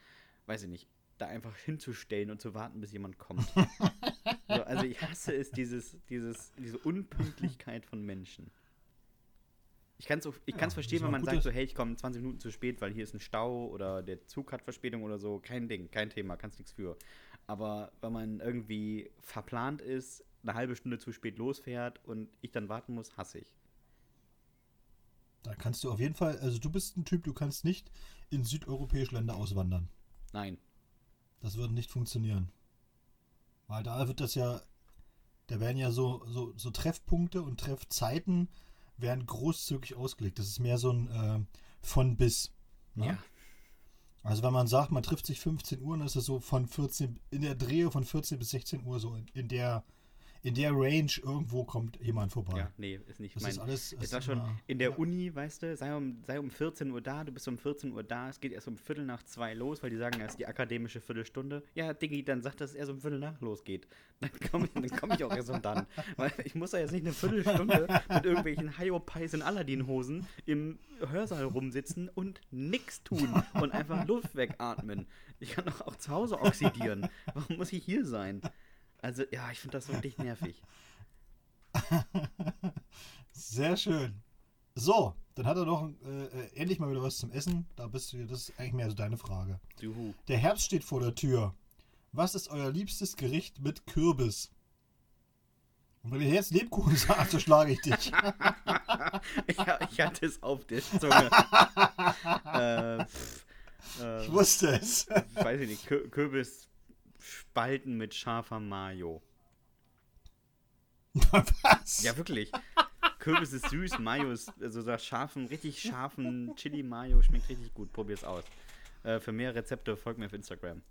weiß ich nicht, da einfach hinzustellen und zu warten, bis jemand kommt. so, also ich hasse es, dieses, dieses, diese Unpünktlichkeit von Menschen. Ich kann es ich ja, verstehen, wenn man sagt so, hey, ich komme 20 Minuten zu spät, weil hier ist ein Stau oder der Zug hat Verspätung oder so. Kein Ding, kein Thema, kannst nichts für. Aber wenn man irgendwie verplant ist, eine halbe Stunde zu spät losfährt und ich dann warten muss, hasse ich. Da kannst du auf jeden Fall, also du bist ein Typ, du kannst nicht in südeuropäische Länder auswandern. Nein. Das würde nicht funktionieren. Weil da wird das ja, da werden ja so, so, so Treffpunkte und Treffzeiten werden großzügig ausgelegt. Das ist mehr so ein äh, von bis. Ne? Ja. Also wenn man sagt, man trifft sich 15 Uhr, dann ist es so von 14, in der Drehe von 14 bis 16 Uhr so in, in der in der Range irgendwo kommt jemand vorbei. Ja, nee, ist nicht das mein, ist alles. Es war schon in der ja. Uni, weißt du, sei um, sei um 14 Uhr da, du bist um 14 Uhr da, es geht erst um Viertel nach zwei los, weil die sagen, erst die akademische Viertelstunde. Ja, Diggi, dann sagt, dass es erst um Viertel nach losgeht. Dann komme ich, komm ich auch erst um dann. Weil ich muss ja jetzt nicht eine Viertelstunde mit irgendwelchen Hyopies in Aladdin-Hosen im Hörsaal rumsitzen und nichts tun und einfach Luft wegatmen. Ich kann doch auch zu Hause oxidieren. Warum muss ich hier sein? Also, ja, ich finde das wirklich nervig. Sehr schön. So, dann hat er noch äh, endlich mal wieder was zum Essen. Da bist du, das ist eigentlich mehr so deine Frage. Juhu. Der Herbst steht vor der Tür. Was ist euer liebstes Gericht mit Kürbis? Und wenn ihr jetzt Lebkuchen sagt, so schlage ich dich. ja, ich hatte es auf der Zunge. äh, pff, äh, ich wusste es. weiß ich nicht, Kürbis Spalten mit scharfer Mayo. Was? Ja, wirklich. Kürbis ist süß, Mayo ist, also so scharfen, richtig scharfen Chili-Mayo schmeckt richtig gut. Probier's aus. Äh, für mehr Rezepte folgt mir auf Instagram.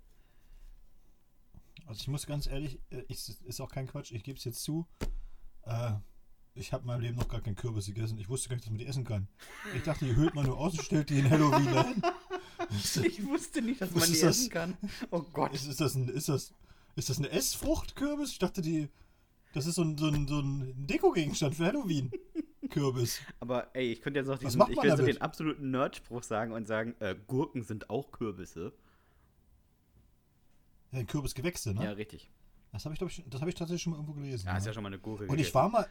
Also ich muss ganz ehrlich, äh, ich, ist auch kein Quatsch, ich gebe es jetzt zu. Äh, ich habe in meinem Leben noch gar keinen Kürbis gegessen. Ich wusste gar nicht, dass man die essen kann. Ich dachte, die hüllt man nur aus und stellt die in Halloween ein. Ich wusste nicht, dass man die das? essen kann. Oh Gott. Ist, ist, das ein, ist, das, ist das eine Essfruchtkürbis? Ich dachte, die, das ist so ein, so ein, so ein Dekogegenstand für Halloween. Kürbis. Aber ey, ich könnte jetzt noch diesen, ich könnte den absoluten Nerdspruch sagen und sagen, äh, Gurken sind auch Kürbisse. Ja, Kürbisgewächse, ne? Ja, richtig. Das habe ich, ich, das ich tatsächlich schon mal irgendwo gelesen. Ja, ja. ist ja schon mal eine Gurke. Und ich war mal,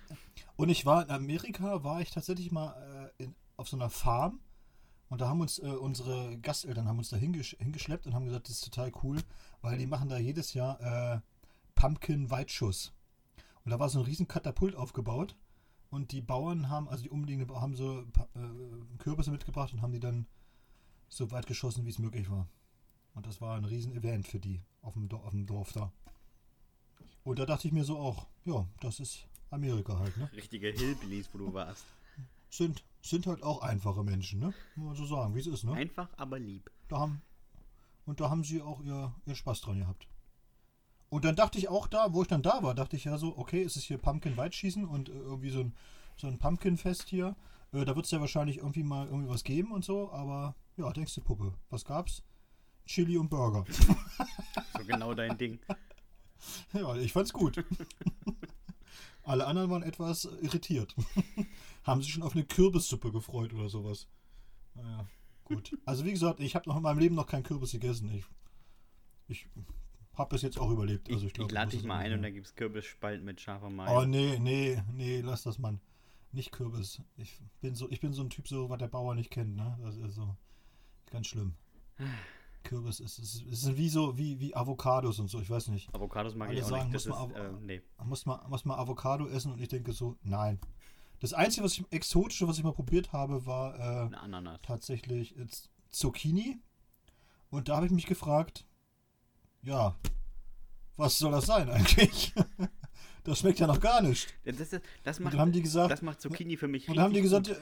und ich war in Amerika, war ich tatsächlich mal äh, in, auf so einer Farm und da haben uns äh, unsere Gasteltern haben uns da hingesch hingeschleppt und haben gesagt, das ist total cool, weil die machen da jedes Jahr äh, Pumpkin Weitschuss. Und da war so ein riesen Katapult aufgebaut und die Bauern haben, also die umliegenden haben so äh, Kürbisse mitgebracht und haben die dann so weit geschossen, wie es möglich war. Und das war ein riesen Event für die auf dem, auf dem Dorf da. Und da dachte ich mir so auch, ja, das ist Amerika halt, ne? Richtige Hillbillies, wo du warst. Sind, sind halt auch einfache Menschen, ne? Muss man so sagen, wie es ist, ne? Einfach, aber lieb. Da haben, und da haben sie auch ihr, ihr Spaß dran gehabt. Und dann dachte ich auch da, wo ich dann da war, dachte ich ja so, okay, es ist hier Pumpkin Weitschießen und äh, irgendwie so ein, so ein Pumpkin-Fest hier. Äh, da wird es ja wahrscheinlich irgendwie mal irgendwie was geben und so, aber ja, denkst du, Puppe, was gab's? Chili und Burger. so genau dein Ding. Ja, ich fand's gut. Alle anderen waren etwas irritiert. Haben sich schon auf eine Kürbissuppe gefreut oder sowas. Naja, gut. Also wie gesagt, ich habe noch in meinem Leben noch keinen Kürbis gegessen. Ich, ich habe es jetzt auch überlebt. Also ich, glaub, ich lade dich mal ein und dann gibt es Kürbisspalten mit scharfer Mayo. Oh nee, nee, nee, lass das mal. Nicht Kürbis. Ich bin so, ich bin so ein Typ, so was der Bauer nicht kennt, ne? Das ist so ganz schlimm. Kürbis ist, ist, ist wie so wie, wie Avocados und so, ich weiß nicht. Avocados mag Alle ich auch sagen, nicht. Muss, man, ist, äh, nee. muss, man, muss man Avocado essen und ich denke so, nein. Das Einzige, was ich exotische, was ich mal probiert habe, war äh, tatsächlich Zucchini. Und da habe ich mich gefragt, ja, was soll das sein eigentlich? das schmeckt ja noch gar nicht. Das, das, das macht, haben die gesagt, das macht Zucchini für mich Und dann haben die gesagt, äh,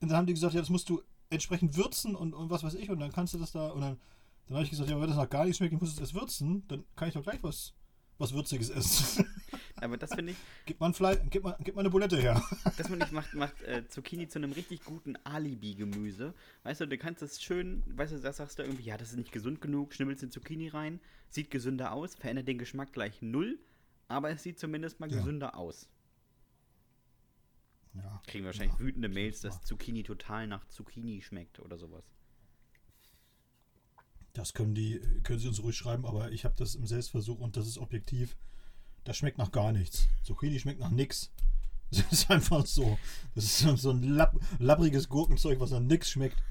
und dann haben die gesagt, ja, das musst du entsprechend würzen und, und was weiß ich und dann kannst du das da und dann, dann habe ich gesagt, ja, wenn das noch gar nicht schmeckt, ich muss es erst würzen, dann kann ich doch gleich was, was Würziges essen. Aber das finde ich. Gib mal, ein gib, mal, gib mal eine Bulette her. Das finde ich macht, macht äh, Zucchini zu einem richtig guten Alibi-Gemüse. Weißt du, du kannst es schön, weißt du, das sagst du irgendwie, ja, das ist nicht gesund genug, schnibbelst den Zucchini rein, sieht gesünder aus, verändert den Geschmack gleich null, aber es sieht zumindest mal ja. gesünder aus. Ja, Kriegen wahrscheinlich Ja, wütende Mails, dass Zucchini total nach Zucchini schmeckt oder sowas. Das können die, können sie uns ruhig schreiben, aber ich habe das im Selbstversuch und das ist objektiv. Das schmeckt nach gar nichts. Zucchini schmeckt nach nix. Das ist einfach so. Das ist so- ein lapp, labbriges Gurkenzeug, was nach nix schmeckt.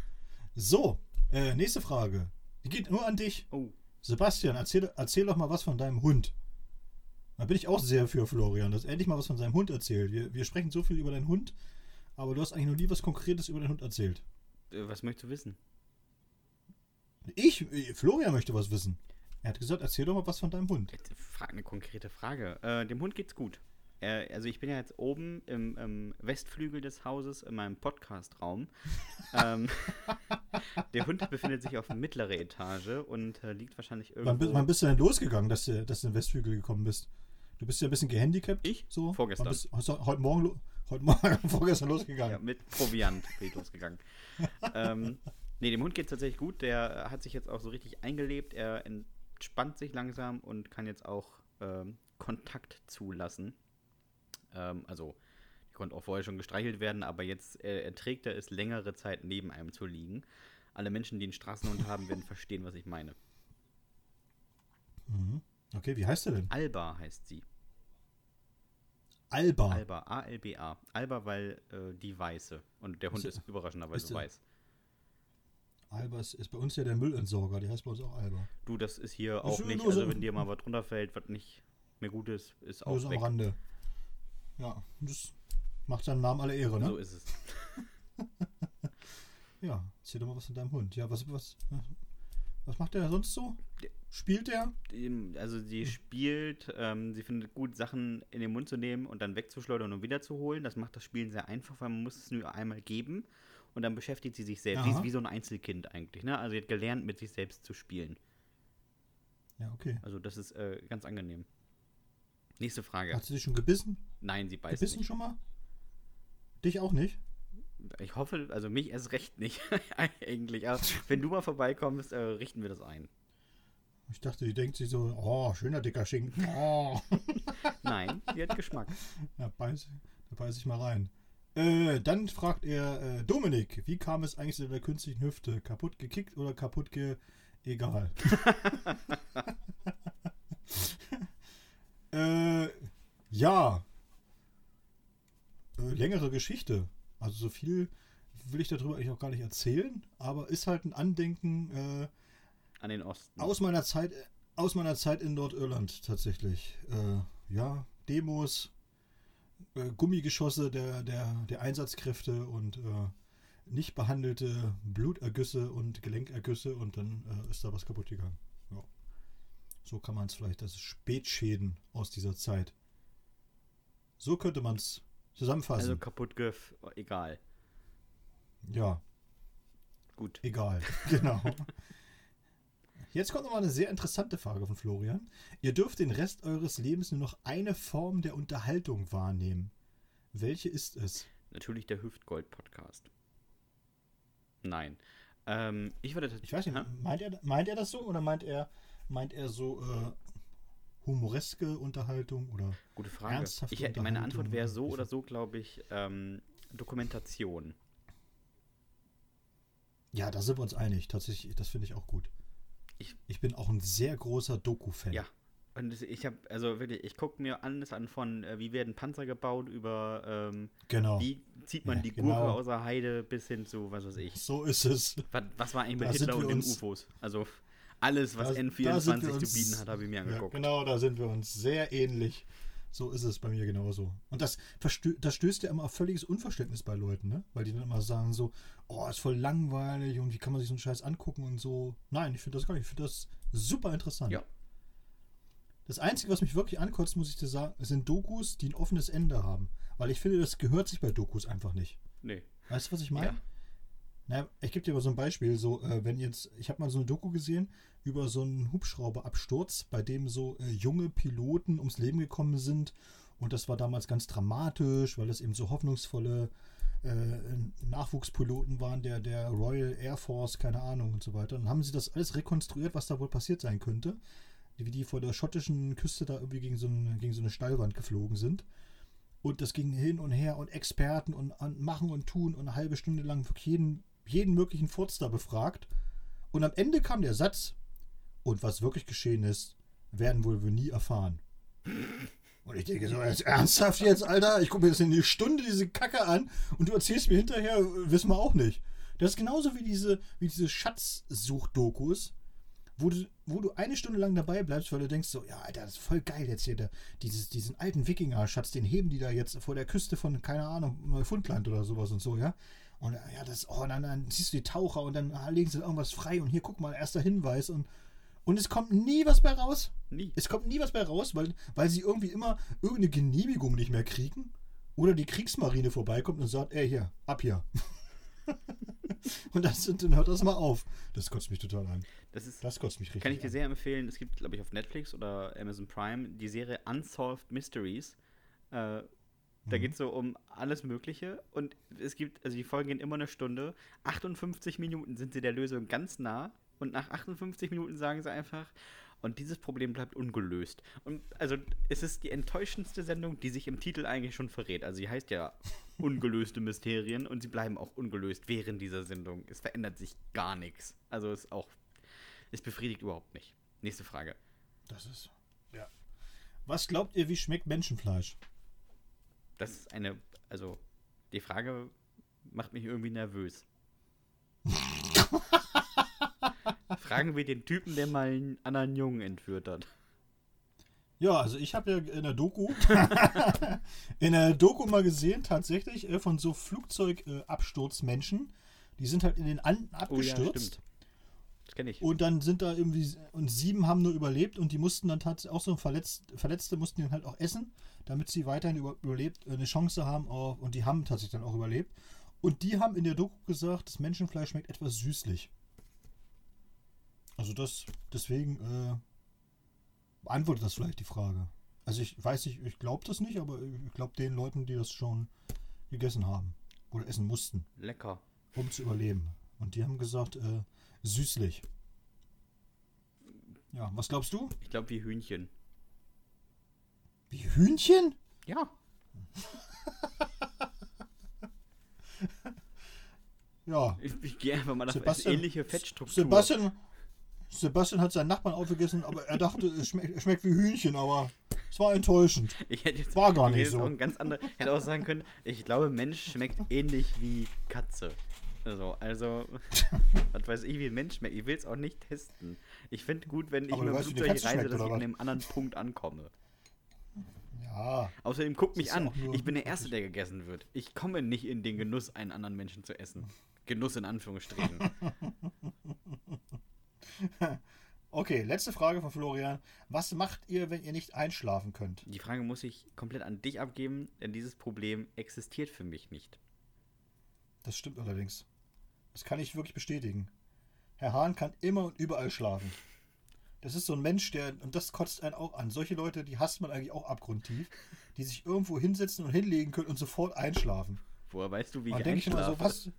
So, äh, nächste Frage. Die geht nur an dich. Oh, Sebastian, erzähl, erzähl doch mal was von deinem Hund. Da bin ich auch sehr für Florian, dass er endlich mal was von seinem Hund erzählt. Wir, wir sprechen so viel über deinen Hund, aber du hast eigentlich noch nie was Konkretes über deinen Hund erzählt. äh, was möchtest du wissen? Ich, äh, Florian möchte was wissen. Er hat gesagt, erzähl doch mal was von deinem Hund. Jetzt frag eine konkrete Frage. Äh, dem Hund geht's gut. Äh, also ich bin ja jetzt oben im, im Westflügel des Hauses in meinem Podcast-Raum. ähm, der Hund befindet sich auf mittlerer Etage und äh, liegt wahrscheinlich Wann, irgendwo. bi- wann bist du denn losgegangen, dass du, dass du in den Westflügel gekommen bist? Du bist ja ein bisschen gehandicapt. Ich? So. Vorgestern. Bist, hast du heute Morgen, heute Morgen vorgestern losgegangen. Ja, mit Proviant bin ich losgegangen. ähm, nee, dem Hund geht es tatsächlich gut. Der hat sich jetzt auch so richtig eingelebt. Er entspannt sich langsam und kann jetzt auch ähm, Kontakt zulassen. Ähm, also, die konnte auch vorher schon gestreichelt werden, aber jetzt äh, erträgt er es, längere Zeit neben einem zu liegen. Alle Menschen, die einen Straßenhund haben, werden verstehen, was ich meine. Mhm. Okay, wie heißt er denn? Alba heißt sie. Alba. Alba, A-L-B-A. Alba, weil äh, die Weiße. Und der Hund Ist- ist überraschenderweise ist weiß. Alba ist, ist bei uns ja der Müllentsorger, der heißt bei uns auch Alba. Du, das ist hier Das auch ist nicht, nur so- also wenn dir mal was runterfällt, was nicht mehr gut ist, ist Nur auch so am weg. Rande. Ja, das macht seinem Namen alle Ehre, ne? So ist es. Ja, erzähl doch mal was von deinem Hund. Ja, was, was, was macht der sonst so? Spielt der? Die- Also sie spielt, ähm, sie findet gut, Sachen in den Mund zu nehmen und dann wegzuschleudern und wiederzuholen. Das macht das Spielen sehr einfach, weil man muss es nur einmal geben und dann beschäftigt sie sich selbst. Sie ist wie so ein Einzelkind eigentlich, ne? Also sie hat gelernt, mit sich selbst zu spielen. Ja, okay. Also das ist äh, ganz angenehm. Nächste Frage. Hat sie dich schon gebissen? Nein, sie beißt gebissen nicht. schon mal? Dich auch nicht? Ich hoffe, also mich erst recht nicht, eigentlich. Aber wenn du mal vorbeikommst, äh, richten wir das ein. Ich dachte, die denkt sich so, oh, schöner dicker Schinken. Oh. Nein, sie hat Geschmack. Ja, beiß, da beiß ich mal rein. Äh, dann fragt er, äh, Dominik, wie kam es eigentlich zu der künstlichen Hüfte? Kaputt gekickt oder kaputt ge... Egal. äh, ja. Äh, längere Geschichte. Also so viel will ich darüber eigentlich auch gar nicht erzählen, aber ist halt ein Andenken äh, An den Osten. aus meiner Zeit, aus meiner Zeit in Nordirland tatsächlich. Äh, ja, Demos, äh, Gummigeschosse der, der, der Einsatzkräfte und äh, nicht behandelte Blutergüsse und Gelenkergüsse und dann äh, ist da was kaputt gegangen. Ja. So kann man es vielleicht, das ist Spätschäden aus dieser Zeit. So könnte man es zusammenfassen. Also kaputt gef, egal. ja, Gut. Egal, genau. Jetzt kommt nochmal eine sehr interessante Frage von Florian. Ihr dürft den Rest eures Lebens nur noch eine Form der Unterhaltung wahrnehmen. Welche ist es? Natürlich der Hüftgold-Podcast. Nein. Ähm, ich würde Ich weiß nicht, Ha? meint er, meint er das so oder meint er, meint er so äh, humoreske Unterhaltung oder Gute Frage. Ernsthafte Ich, hätte- meine Unterhaltung Antwort wäre so oder so, glaube ich, ähm, Dokumentation. Ja, da sind wir uns einig. Tatsächlich, das finde ich auch gut. Ich- Ich, bin auch ein sehr großer Doku-Fan. Ja. Und ich habe, also wirklich, ich gucke mir alles an von, äh, wie werden Panzer gebaut, über ähm, Genau. wie zieht man Ja, die genau. Gurke aus der Heide bis hin zu, was weiß ich. So ist es. Was, was war eigentlich mit Da Hitler und den uns- UFOs? Also alles, was Da- da sind N24 wir zu uns- bieten hat, habe ich mir Ja, angeguckt. genau, da sind wir uns sehr ähnlich. So ist es bei mir genauso. Und das, das stößt ja immer auf völliges Unverständnis bei Leuten, ne? Weil die dann immer sagen so, oh, ist voll langweilig und wie kann man sich so einen Scheiß angucken und so. Nein, ich finde das gar nicht. Ich finde das super interessant. Ja. Das Einzige, was mich wirklich ankotzt, muss ich dir sagen, sind Dokus, die ein offenes Ende haben. Weil ich finde, das gehört sich bei Dokus einfach nicht. Nee. Weißt du, was ich meine? Ja. Na, ich gebe dir mal so ein Beispiel. So, äh, wenn jetzt, ich habe mal so eine Doku gesehen über so einen Hubschrauberabsturz, bei dem so äh, junge Piloten ums Leben gekommen sind. Und das war damals ganz dramatisch, weil das eben so hoffnungsvolle äh, Nachwuchspiloten waren, der, der Royal Air Force, keine Ahnung und so weiter. Dann haben sie das alles rekonstruiert, was da wohl passiert sein könnte. Wie die vor der schottischen Küste da irgendwie gegen so, ein, gegen so eine Steilwand geflogen sind. Und das ging hin und her und Experten und, und machen und tun und eine halbe Stunde lang jeden, jeden möglichen Furz da befragt. Und am Ende kam der Satz, und was wirklich geschehen ist, werden wohl wir nie erfahren. Und ich denke so, jetzt ernsthaft jetzt, Alter? Ich gucke mir das in eine Stunde diese Kacke an und du erzählst mir hinterher, wissen wir auch nicht. Das ist genauso wie diese, wie diese Schatzsuchdokus, wo du, wo du eine Stunde lang dabei bleibst, weil du denkst so, ja, Alter, das ist voll geil jetzt hier, der, dieses, diesen alten Wikinger-Schatz, den heben die da jetzt vor der Küste von, keine Ahnung, Neufundland oder sowas und so, ja. Und ja, das, oh, dann, dann siehst du die Taucher und dann legen sie irgendwas frei und hier guck mal, erster Hinweis und und es kommt nie was bei raus. Nie. Es kommt nie was bei raus, weil, weil sie irgendwie immer irgendeine Genehmigung nicht mehr kriegen. Oder die Kriegsmarine vorbeikommt und sagt, ey, hier, ab hier. und das, dann hört das mal auf. Das kotzt mich total an. Das, ist, Das kotzt mich richtig kann ich dir an. sehr empfehlen. Es gibt, glaube ich, auf Netflix oder Amazon Prime die Serie Unsolved Mysteries. Äh, da Mhm. geht es so um alles Mögliche. Und es gibt, also die Folgen gehen immer eine Stunde. 58 Minuten sind sie der Lösung ganz nah. Und nach 58 Minuten sagen sie einfach, und dieses Problem bleibt ungelöst. Und also es ist die enttäuschendste Sendung, die sich im Titel eigentlich schon verrät. Also sie heißt ja ungelöste Mysterien und sie bleiben auch ungelöst während dieser Sendung. Es verändert sich gar nichts. Also es auch, es befriedigt überhaupt nicht. Nächste Frage. Das ist. Ja. Was glaubt ihr, wie schmeckt Menschenfleisch? Das ist eine, also die Frage macht mich irgendwie nervös. Fragen wir den Typen, der mal einen anderen Jungen entführt hat. Ja, also ich habe ja in der Doku, in der Doku mal gesehen, tatsächlich äh, von so Flugzeugabsturzmenschen. Die sind halt in den Anden Oh ja, abgestürzt. stimmt. Das kenne ich. Und dann sind da irgendwie, und sieben haben nur überlebt und die mussten dann tatsächlich auch so verletzt, Verletzte mussten dann halt auch essen, damit sie weiterhin über, überlebt, äh, eine Chance haben auf, und die haben tatsächlich dann auch überlebt. Und die haben in der Doku gesagt, das Menschenfleisch schmeckt etwas süßlich. Also das, deswegen äh, beantwortet das vielleicht die Frage. Also ich weiß nicht, ich glaube das nicht, aber ich glaube den Leuten, die das schon gegessen haben oder essen mussten Lecker. um zu überleben. Und die haben gesagt, äh, süßlich. Ja, was glaubst du? Ich glaube wie Hühnchen. Wie Hühnchen? Ja. Ja. Ich, ich gehe einfach mal davon. Sebastian- ähnliche Fettstruktur. Sebastian, Sebastian hat seinen Nachbarn aufgegessen, aber er dachte, es schmeckt, es schmeckt wie Hühnchen, aber es war enttäuschend. Ich hätte jetzt, War gar nicht so. Auch ganz andere, hätte auch sagen können, ich glaube, Mensch schmeckt ähnlich wie Katze. Also, also, was weiß ich, wie ein Mensch schmeckt. Ich will es auch nicht testen. Ich finde gut, wenn ich mit dem Flugzeug reise, dass ich an einem anderen Punkt ankomme. Ja, Außerdem guck mich an. Ich bin der Erste, der gegessen wird. Ich komme nicht in den Genuss, einen anderen Menschen zu essen. Genuss in Anführungsstrichen. okay, letzte Frage von Florian. Was macht ihr, wenn ihr nicht einschlafen könnt? Die Frage muss ich komplett an dich abgeben, denn dieses Problem existiert für mich nicht. Das stimmt allerdings. Das kann ich wirklich bestätigen. Herr Hahn kann immer und überall schlafen. Das ist so ein Mensch, der, und das kotzt einen auch an. Solche Leute, die hasst man eigentlich auch abgrundtief, die sich irgendwo hinsetzen und hinlegen können und sofort einschlafen. Woher weißt du, wie Und ich denke ich immer so, was,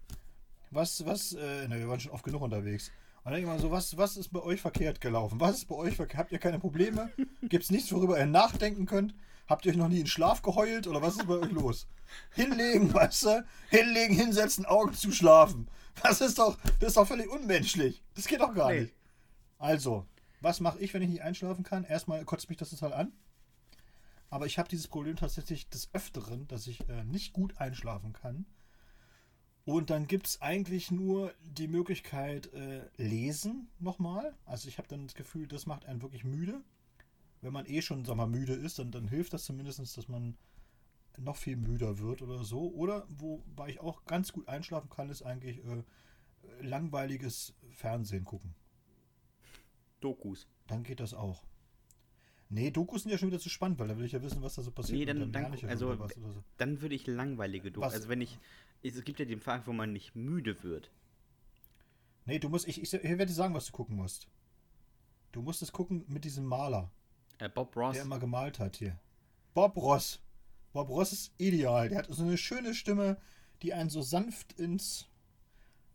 was, was, äh, na, wir waren schon oft genug unterwegs. Und dann denke ich mal so, was, was ist bei euch verkehrt gelaufen? Was ist bei euch verkehrt? Habt ihr keine Probleme? Gibt es nichts, worüber ihr nachdenken könnt? Habt ihr euch noch nie in Schlaf geheult oder was ist bei euch los? Hinlegen, weißt du? Hinlegen, hinsetzen, Augen zu schlafen. Das ist doch, das ist doch völlig unmenschlich. Das geht doch gar Nee. nicht. Also, was mache ich, wenn ich nicht einschlafen kann? Erstmal kotzt mich das total an. Aber ich habe dieses Problem tatsächlich des Öfteren, dass ich äh, nicht gut einschlafen kann. Und dann gibt es eigentlich nur die Möglichkeit, äh, lesen nochmal. Also ich habe dann das Gefühl, das macht einen wirklich müde. Wenn man eh schon, sag mal, müde ist, dann, dann hilft das zumindest, dass man noch viel müder wird oder so. Oder wobei ich auch ganz gut einschlafen kann, ist eigentlich äh, langweiliges Fernsehen gucken. Dokus. Dann geht das auch. Nee, Dokus sind ja schon wieder zu spannend, weil da will ich ja wissen, was da so passiert. Nee, dann- dann ja also- wieder was oder so. Dann würde ich langweilige Dokus. Also wenn ich. Es gibt ja den Fall, wo man nicht müde wird. Nee, du musst, ich, ich, ich werde dir sagen, was du gucken musst. Du musst es gucken mit diesem Maler, Äh, Bob Ross. der immer gemalt hat hier. Bob Ross. Bob Ross ist ideal. Der hat so eine schöne Stimme, die einen so sanft ins,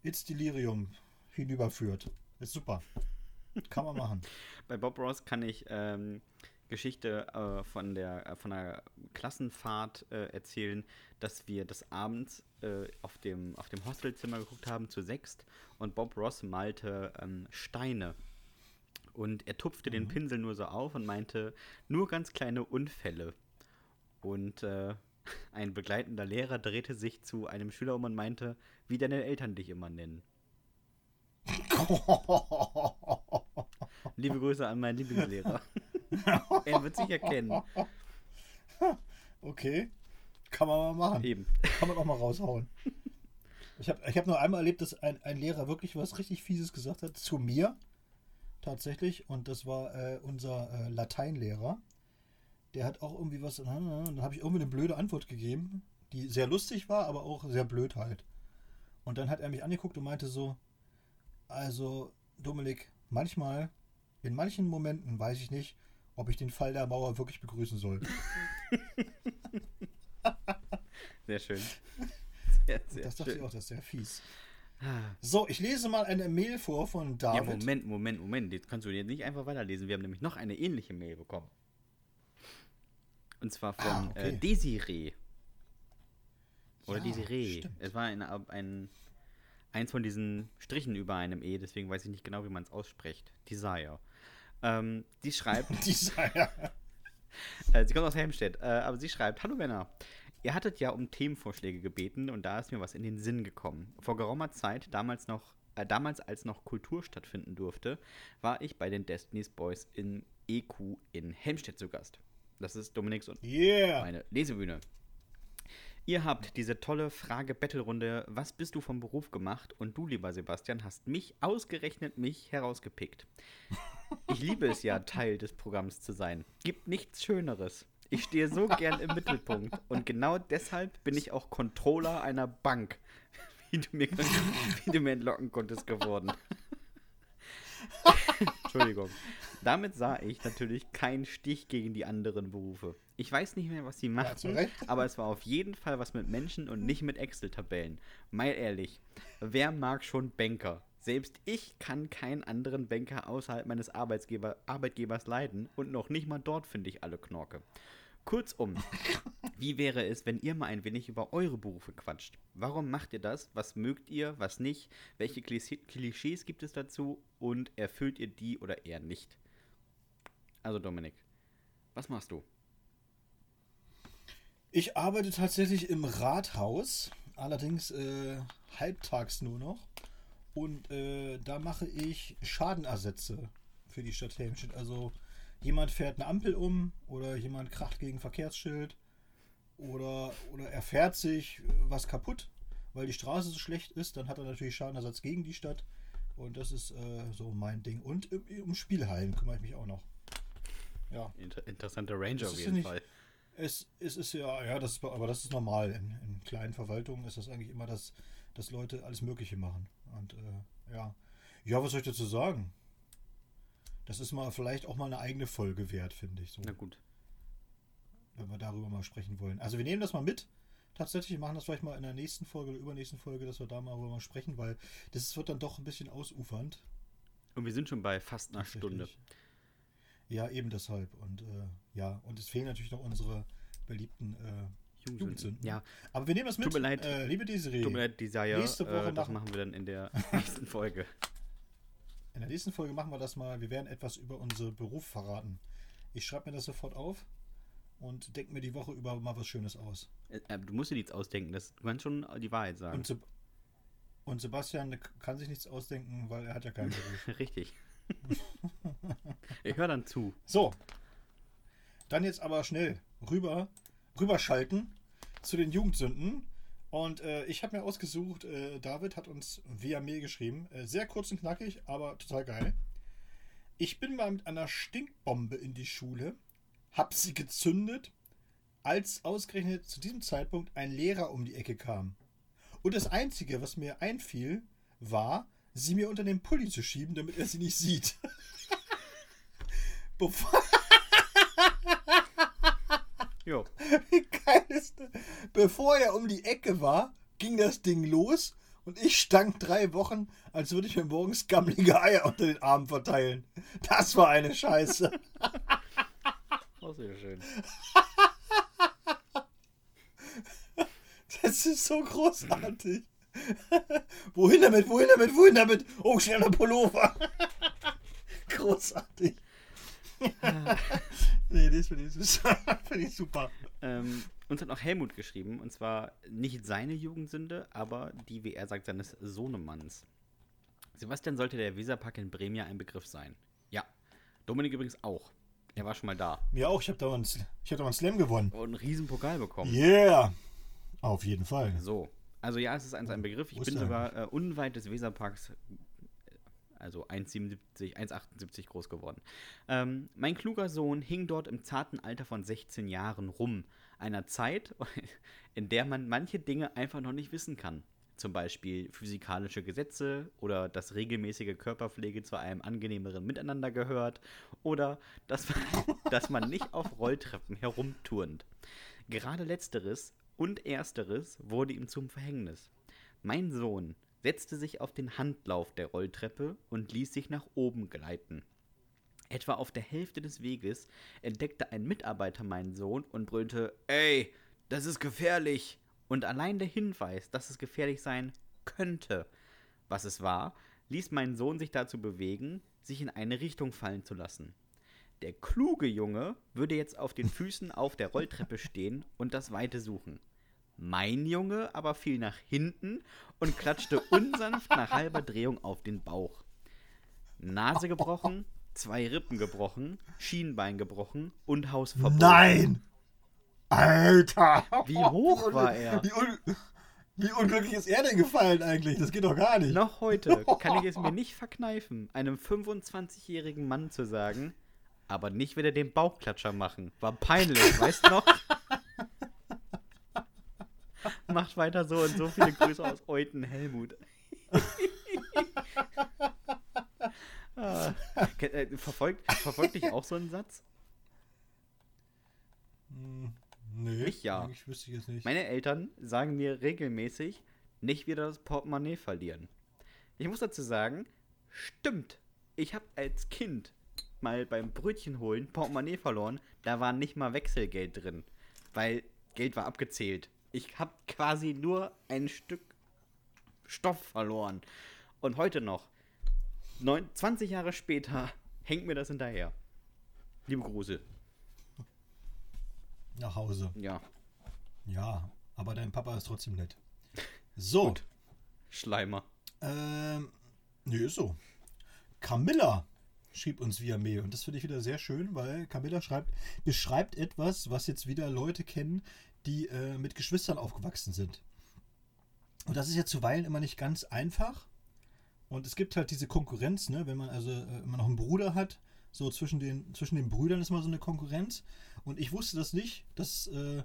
ins Delirium hinüberführt. Ist super. Kann man machen. Bei Bob Ross kann ich ähm, Geschichte äh, von der äh, von einer Klassenfahrt äh, erzählen, dass wir des Abends äh, auf dem auf dem Hostelzimmer geguckt haben zu sechst und Bob Ross malte ähm, Steine und er tupfte den Pinsel nur so auf und meinte nur ganz kleine Unfälle und äh, ein begleitender Lehrer drehte sich zu einem Schüler um und meinte, wie deine Eltern dich immer nennen. Liebe Grüße an meinen Lieblingslehrer. er wird sich erkennen. Okay. Kann man mal machen. Eben. Kann man auch mal raushauen. Ich habe ich hab nur einmal erlebt, dass ein, ein Lehrer wirklich was richtig Fieses gesagt hat zu mir. Tatsächlich. Und das war äh, unser äh, Lateinlehrer. Der hat auch irgendwie was. Dann habe ich irgendwie eine blöde Antwort gegeben, die sehr lustig war, aber auch sehr blöd halt. Und dann hat er mich angeguckt und meinte so: Also, Dominik, manchmal, in manchen Momenten weiß ich nicht, ob ich den Fall der Mauer wirklich begrüßen soll. Sehr schön. Sehr, sehr das dachte schön. ich auch, das ist sehr fies. Ah. So, ich lese mal eine Mail vor von Ja, David. Moment, Moment, Moment. Jetzt kannst du jetzt nicht einfach weiterlesen. Wir haben nämlich noch eine ähnliche Mail bekommen. Und zwar von Ah, okay. äh, Desiree. Oder Ja, Desiree. stimmt. Es war ein, ein, eins von diesen Strichen über einem E, deswegen weiß ich nicht genau, wie man es ausspricht. Desire. Ähm, die schreibt, Dieser, ja. äh, sie kommt aus Helmstedt, äh, aber sie schreibt, Hallo Männer, ihr hattet ja um Themenvorschläge gebeten und da ist mir was in den Sinn gekommen. Vor geraumer Zeit, damals noch, äh, damals als noch Kultur stattfinden durfte, war ich bei den Destiny's Boys in EQ in Helmstedt zu Gast. Das ist Dominiks und Yeah. meine Lesebühne. Ihr habt diese tolle Frage-Battle-Runde Was bist du vom Beruf gemacht? Und du, lieber Sebastian, hast mich, ausgerechnet mich, herausgepickt. Ich liebe es ja, Teil des Programms zu sein. Gibt nichts Schöneres. Ich stehe so gern im Mittelpunkt. Und genau deshalb bin ich auch Controller einer Bank. Wie du mir, wie du mir entlocken konntest geworden. Entschuldigung. Damit sah ich natürlich keinen Stich gegen die anderen Berufe. Ich weiß nicht mehr, was sie machten, Recht. aber es war auf jeden Fall was mit Menschen und nicht mit Excel-Tabellen. Mal ehrlich, wer mag schon Banker? Selbst ich kann keinen anderen Banker außerhalb meines Arbeitsgeber, Arbeitgebers leiden und noch nicht mal dort finde ich alle Knorke. Kurzum, wie wäre es, wenn ihr mal ein wenig über eure Berufe quatscht? Warum macht ihr das? Was mögt ihr? Was nicht? Welche Klischee- Klischees gibt es dazu? Und erfüllt ihr die oder eher nicht? Also Dominik, was machst du? Ich arbeite tatsächlich im Rathaus, allerdings äh, halbtags nur noch. Und äh, da mache ich Schadenersätze für die Stadt Helmstedt. Also jemand fährt eine Ampel um oder jemand kracht gegen Verkehrsschild oder, oder er fährt sich äh, was kaputt, weil die Straße so schlecht ist. Dann hat er natürlich Schadenersatz gegen die Stadt. Und das ist äh, so mein Ding. Und um, um Spielhallen kümmere ich mich auch noch. Ja. Inter interessanter Range Das auf jeden nicht- Fall. Es, es ist ja, ja, das ist, aber das ist normal. In, in kleinen Verwaltungen ist das eigentlich immer, dass, dass Leute alles Mögliche machen. Und äh, ja. Ja, was soll ich dazu sagen? Das ist mal vielleicht auch mal eine eigene Folge wert, finde ich. So, Na gut. wenn wir darüber mal sprechen wollen. Also wir nehmen das mal mit. Tatsächlich, wir machen das vielleicht mal in der nächsten Folge oder übernächsten Folge, dass wir da mal darüber mal sprechen, weil das wird dann doch ein bisschen ausufernd. Und wir sind schon bei fast einer Stunde. Ja, eben deshalb. Und äh, ja, und es fehlen natürlich noch unsere beliebten äh, Jugendsünden. Ja, Aber wir nehmen das mit. Tut mir leid. Äh, liebe Desiree, tut mir leid, Desire. Nächste Woche äh, das machen wir dann in der nächsten Folge. In der nächsten Folge machen wir das mal. Wir werden etwas über unseren Beruf verraten. Ich schreibe mir das sofort auf und denke mir die Woche über mal was Schönes aus. Äh, äh, du musst dir nichts ausdenken, das, du kannst schon die Wahrheit sagen. Und, Seb und Sebastian kann sich nichts ausdenken, weil er hat ja keinen Beruf. Richtig. ich höre dann zu. So, dann jetzt aber schnell rüber, rüberschalten zu den Jugendsünden. Und äh, ich habe mir ausgesucht, äh, David hat uns via Mail geschrieben, äh, sehr kurz und knackig, aber total geil. Ich bin mal mit einer Stinkbombe in die Schule, hab sie gezündet, als ausgerechnet zu diesem Zeitpunkt ein Lehrer um die Ecke kam. Und das Einzige, was mir einfiel, war, sie mir unter den Pulli zu schieben, damit er sie nicht sieht. Bevor, Jo. Geil ist? Bevor er um die Ecke war, ging das Ding los und ich stank drei Wochen, als würde ich mir morgens gammelige Eier unter den Armen verteilen. Das war eine Scheiße. Auch sehr schön. Das ist so großartig. wohin damit, wohin damit, wohin damit? Oh, schneller Pullover. großartig. Nee, das finde ich, super. Ähm, uns hat noch Helmut geschrieben, und zwar nicht seine Jugendsünde, aber die, wie er sagt, seines Sohnemanns. Sebastian sollte der Weserpark in Bremen ja ein Begriff sein. Ja. Dominik übrigens auch. Er war schon mal da. Mir auch, ich habe da, mal einen- ich hab da mal einen Slam gewonnen. Und einen riesen Pokal bekommen. Yeah! Auf jeden Fall. So. Also ja, es ist ein, ein Begriff. Ich bin sogar äh, unweit des Weserparks, also 1,77, 1,78 groß geworden. Ähm, mein kluger Sohn hing dort im zarten Alter von 16 Jahren rum. Einer Zeit, in der man manche Dinge einfach noch nicht wissen kann. Zum Beispiel physikalische Gesetze oder dass regelmäßige Körperpflege zu einem angenehmeren Miteinander gehört oder dass man, dass man nicht auf Rolltreppen herumturnt. Gerade letzteres und ersteres wurde ihm zum Verhängnis. Mein Sohn setzte sich auf den Handlauf der Rolltreppe und ließ sich nach oben gleiten. Etwa auf der Hälfte des Weges entdeckte ein Mitarbeiter meinen Sohn und brüllte: Ey, das ist gefährlich! Und allein der Hinweis, dass es gefährlich sein könnte, was es war, ließ meinen Sohn sich dazu bewegen, sich in eine Richtung fallen zu lassen. Der kluge Junge würde jetzt auf den Füßen auf der Rolltreppe stehen und das Weite suchen. Mein Junge aber fiel nach hinten und klatschte unsanft nach halber Drehung auf den Bauch. Nase gebrochen, zwei Rippen gebrochen, Schienbein gebrochen und Hausverbot. Nein! Alter! Wie hoch un- war er? Wie, un wie unglücklich ist er denn gefallen eigentlich? Das geht doch gar nicht. Noch heute kann ich es mir nicht verkneifen, einem 25-jährigen Mann zu sagen, aber nicht wieder den Bauchklatscher machen. War peinlich, weißt du noch? Macht weiter so und so viele Grüße aus Euten, Helmut. ah, verfolgt, verfolgt dich auch so ein Satz? Hm, nee, Ich ja. eigentlich wüsste ich jetzt nicht. Meine Eltern sagen mir regelmäßig, nicht wieder das Portemonnaie verlieren. Ich muss dazu sagen, stimmt. Ich habe als Kind mal beim Brötchen holen Portemonnaie verloren. Da war nicht mal Wechselgeld drin, weil Geld war abgezählt. Ich habe quasi nur ein Stück Stoff verloren. Und heute noch, neun, 20 Jahre später, hängt mir das hinterher. Liebe Grüße. Nach Hause. Ja, Ja, aber dein Papa ist trotzdem nett. So. Gut. Schleimer. Ähm, nee, ist so. Camilla schrieb uns via Mail und das finde ich wieder sehr schön, weil Camilla schreibt, beschreibt etwas, was jetzt wieder Leute kennen, die äh, mit Geschwistern aufgewachsen sind. Und das ist ja zuweilen immer nicht ganz einfach. Und es gibt halt diese Konkurrenz, ne, wenn man also äh, immer noch einen Bruder hat, so zwischen den, zwischen den Brüdern ist mal so eine Konkurrenz. Und ich wusste das nicht, dass, äh,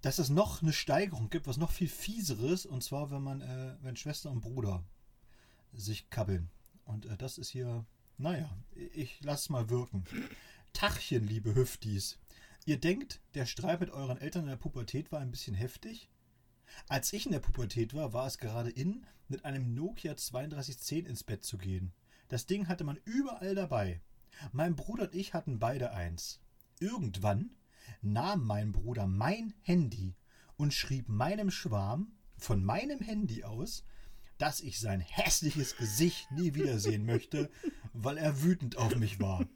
dass es noch eine Steigerung gibt, was noch viel fieseres, und zwar, wenn man, äh, wenn Schwester und Bruder sich kabbeln. Und äh, das ist hier, naja, ich lasse es mal wirken. Tachchen, liebe Hüftis. Ihr denkt, der Streit mit euren Eltern in der Pubertät war ein bisschen heftig? Als ich in der Pubertät war, war es gerade in, mit einem Nokia 3210 ins Bett zu gehen. Das Ding hatte man überall dabei. Mein Bruder und ich hatten beide eins. Irgendwann nahm mein Bruder mein Handy und schrieb meinem Schwarm von meinem Handy aus, dass ich sein hässliches Gesicht nie wiedersehen möchte, weil er wütend auf mich war.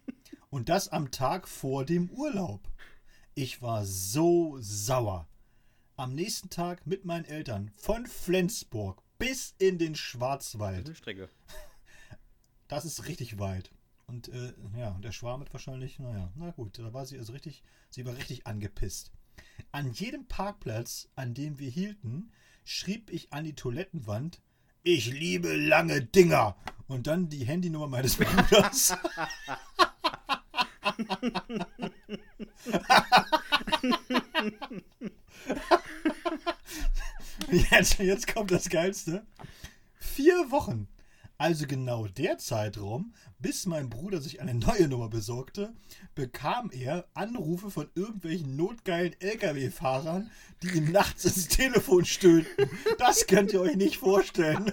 Und das am Tag vor dem Urlaub. Ich war so sauer. Am nächsten Tag mit meinen Eltern von Flensburg bis in den Schwarzwald. Eine Strecke. Das ist richtig weit. Und äh, ja, und der Schwarm hat wahrscheinlich, naja, na gut, da war sie also richtig, sie war richtig angepisst. An jedem Parkplatz, an dem wir hielten, schrieb ich an die Toilettenwand, ich liebe lange Dinger. Und dann die Handynummer meines Bruders. jetzt, jetzt kommt das Geilste. Vier Wochen. Also genau der Zeitraum, bis mein Bruder sich eine neue Nummer besorgte, bekam er Anrufe von irgendwelchen notgeilen LKW-Fahrern, die ihm nachts ins Telefon stöhnten. Das könnt ihr euch nicht vorstellen.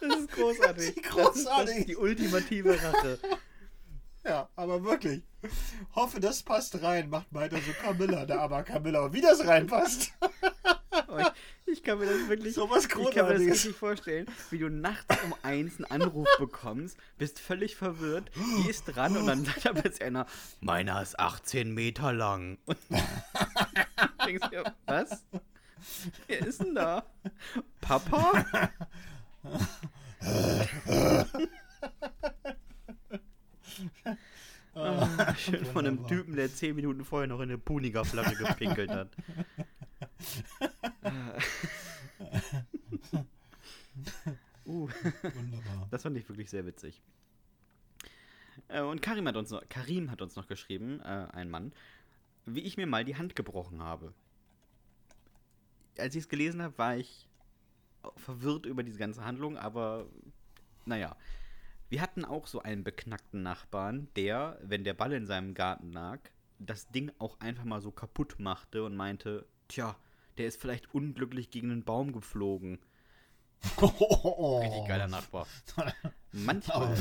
Das ist großartig. Die Das, ist, das großartig. ist die ultimative Rache. Ja, aber wirklich. Hoffe, das passt rein. Macht weiter so Camilla, da aber Camilla, wie das reinpasst. Oh, ich, ich kann mir das wirklich. So was ich kann mir das richtig vorstellen, wie du nachts um eins einen Anruf bekommst, bist völlig verwirrt, gehst dran und dann sagt da plötzlich einer, meiner ist 18 Meter lang. Und denkst dir, was? Wer ist denn da? Papa? Ah, schön von einem. Typen, der 10 Minuten vorher noch in eine Puniger-Flasche gepinkelt hat. uh. Wunderbar. Das fand ich wirklich sehr witzig. Äh, und Karim hat uns noch, Karim hat uns noch geschrieben, äh, ein Mann, wie ich mir mal die Hand gebrochen habe. Als ich es gelesen habe, war ich verwirrt über diese ganze Handlung, aber naja. Wir hatten auch so einen beknackten Nachbarn, der, wenn der Ball in seinem Garten lag, das Ding auch einfach mal so kaputt machte und meinte, tja, der ist vielleicht unglücklich gegen einen Baum geflogen. Richtig geiler Nachbar. Manchmal,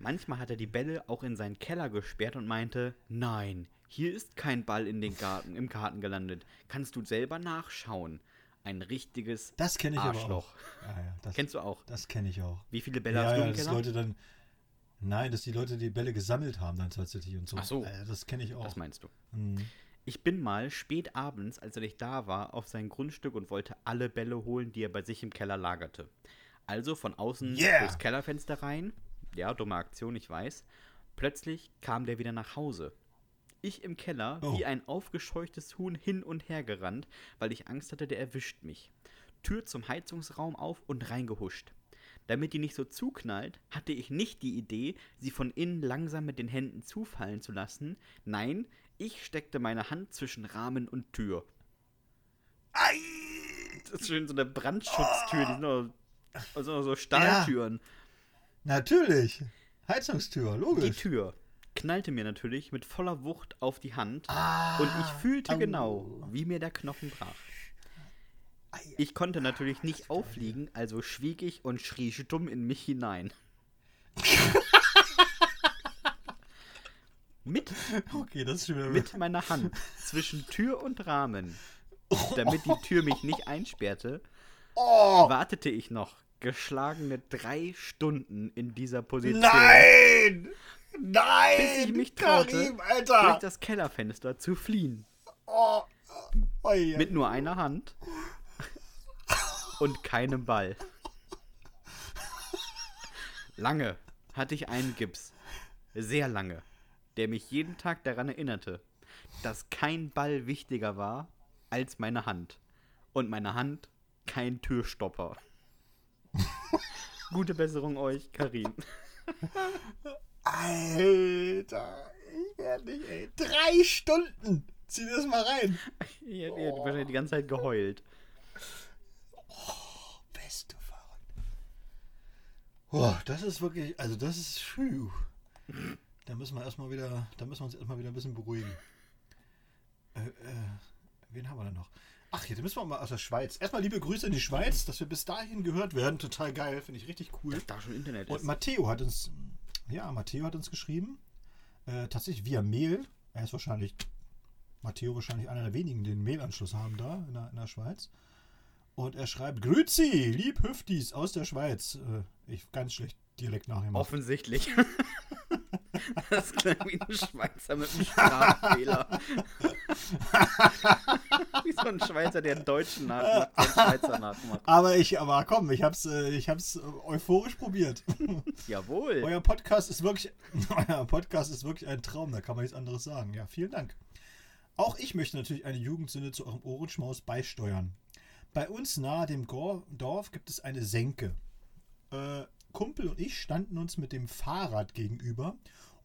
manchmal hat er die Bälle auch in seinen Keller gesperrt und meinte, nein, hier ist kein Ball in den Garten, im Garten gelandet. Kannst du selber nachschauen. Ein richtiges Das kenne ich aber Arschloch. auch. Ja, ja, das Kennst du auch? das kenne ich auch. Wie viele Bälle Ja, hast du ja, im dass Keller? Leute dann. Nein, dass die Leute die Bälle gesammelt haben dann tatsächlich und so. Ach so. Äh, das kenne ich auch. Das meinst du. Hm. Ich bin mal spät abends, als er nicht da war, auf sein Grundstück und wollte alle Bälle holen, die er bei sich im Keller lagerte. Also von außen Yeah. durchs Kellerfenster rein. Ja, dumme Aktion, ich weiß. Plötzlich kam der wieder nach Hause. Ich im Keller, Oh. wie ein aufgescheuchtes Huhn hin und her gerannt, weil ich Angst hatte, der erwischt mich. Tür zum Heizungsraum auf und reingehuscht. Damit die nicht so zuknallt, hatte ich nicht die Idee, sie von innen langsam mit den Händen zufallen zu lassen. Nein, ich steckte meine Hand zwischen Rahmen und Tür. Ei! Das ist schön so eine Brandschutztür, die sind noch, also so Stahltüren. Natürlich. Heizungstür, Die logisch. Tür knallte mir natürlich mit voller Wucht auf die Hand Ah, und ich fühlte au. genau, wie mir der Knochen brach. Ich konnte natürlich nicht auffliegen, also schwieg ich und schrie stumm in mich hinein. mit, Okay, mit meiner Hand zwischen Tür und Rahmen, damit die Tür mich nicht einsperrte, Oh! wartete ich noch geschlagene drei Stunden in dieser Position. Nein! Nein! Bis ich mich traute, Karim, durch das Kellerfenster zu fliehen. Oh. Oi, Mit nur einer Hand und keinem Ball. Lange hatte ich einen Gips, sehr lange, der mich jeden Tag daran erinnerte, dass kein Ball wichtiger war als meine Hand. Und meine Hand kein Türstopper. Gute Besserung euch, Karim. Alter, ich werde nicht, ey. Drei Stunden! Zieh das mal rein. Habt ihr habt wahrscheinlich die ganze Zeit geheult. Bist du verrückt. Boah, das ist wirklich, also das ist, phew. Da müssen wir erstmal wieder, da müssen wir uns erstmal wieder ein bisschen beruhigen. Äh, äh, wen haben wir denn noch? Ach, hier, da müssen wir mal aus der Schweiz. Erstmal liebe Grüße in die Schweiz, dass wir bis dahin gehört werden. Total geil, finde ich richtig cool. Dass da schon Internet Und ist. Matteo hat uns, ja, Matteo hat uns geschrieben, äh, tatsächlich via Mail. Er ist wahrscheinlich, Matteo wahrscheinlich einer der wenigen, die den Mailanschluss haben da in der, in der Schweiz. Und er schreibt, Grüezi, lieb Hüftis aus der Schweiz. Äh, ich ganz schlecht Dialekt nachgemacht. Offensichtlich. Das klang wie ein Schweizer mit einem Sprachfehler. wie so ein Schweizer, der einen Deutschen nachmacht, einen Schweizer nachmacht. Aber ich, aber komm, ich hab's, äh, ich hab's äh, euphorisch probiert. Jawohl. Euer Podcast ist wirklich, euer Podcast ist wirklich ein Traum, da kann man nichts anderes sagen. Ja, vielen Dank. Auch ich möchte natürlich eine Jugendsünde zu eurem Ohrenschmaus beisteuern. Bei uns nahe dem Dorf gibt es eine Senke. Äh, Kumpel und ich standen uns mit dem Fahrrad gegenüber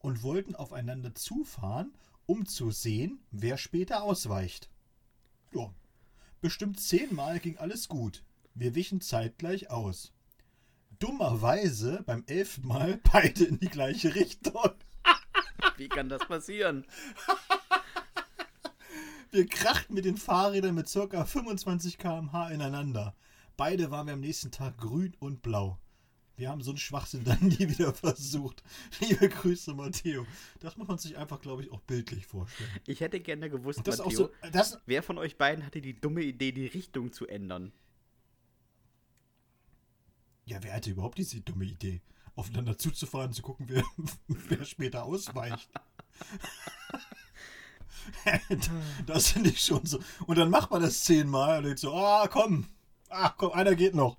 und wollten aufeinander zufahren, um zu sehen, wer später ausweicht. Ja, bestimmt zehnmal ging alles gut. Wir wichen zeitgleich aus. Dummerweise beim elften Mal beide in die gleiche Richtung. Wie kann das passieren? Wir krachten mit den Fahrrädern mit ca. 25 km/h ineinander. Beide waren wir am nächsten Tag grün und blau. Wir haben so einen Schwachsinn dann nie wieder versucht. Liebe Grüße, Matteo. Das muss man sich einfach, glaube ich, auch bildlich vorstellen. Ich hätte gerne gewusst, Das Matteo, so, das, wer von euch beiden hatte die dumme Idee, die Richtung zu ändern? ja, wer hatte überhaupt diese dumme Idee? Aufeinander zuzufahren, zu gucken, wer, wer später ausweicht. das finde ich schon so. Und dann macht man das zehnmal und denkt so, ah, komm, ah, komm, einer geht noch.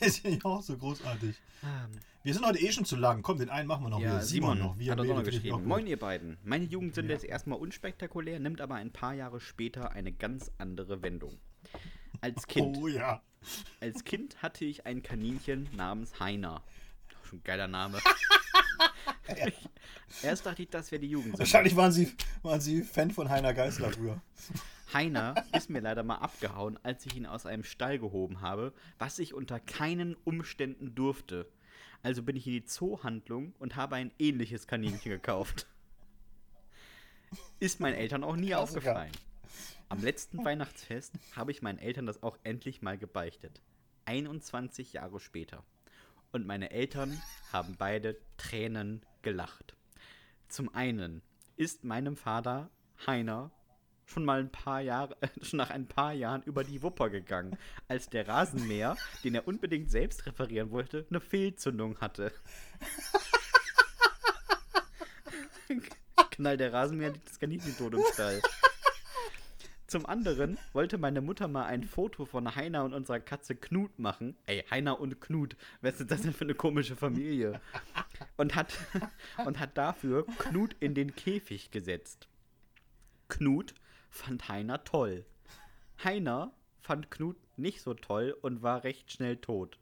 Das finde ich auch so großartig. Wir sind heute eh schon zu lang. Komm, den einen machen wir noch. Ja, wieder. Simon, noch. Wie hat auch noch geschrieben. auch Moin, ihr beiden. Meine Jugendsünde Ja. ist erstmal unspektakulär, nimmt aber ein paar Jahre später eine ganz andere Wendung. Als. Kind, Oh ja. als kind hatte ich ein Kaninchen namens Heiner. Schon ein geiler Name. Erst dachte ich, das wäre die Jugendsünde. Wahrscheinlich waren sie, waren sie Fan von Heiner Geißler früher. Heiner ist mir leider mal abgehauen, als ich ihn aus einem Stall gehoben habe, was ich unter keinen Umständen durfte. Also bin ich in die Zoohandlung und habe ein ähnliches Kaninchen gekauft. Ist meinen Eltern auch nie Klassiker. aufgefallen. Am letzten Weihnachtsfest habe ich meinen Eltern das auch endlich mal gebeichtet. 21 Jahre später. Und meine Eltern haben beide Tränen gelacht. Zum einen ist meinem Vater Heiner schon mal ein paar Jahre, schon nach ein paar Jahren über die Wupper gegangen, als der Rasenmäher, den er unbedingt selbst reparieren wollte, eine Fehlzündung hatte. Knallt der Rasenmäher liegt das Kaninchen tot im Stall. Zum anderen wollte meine Mutter mal ein Foto von Heiner und unserer Katze Knut machen. Ey, Heiner und Knut. Was ist das denn für eine komische Familie? Und hat, und hat dafür Knut in den Käfig gesetzt. Knut fand Heiner toll. Heiner fand Knut nicht so toll und war recht schnell tot.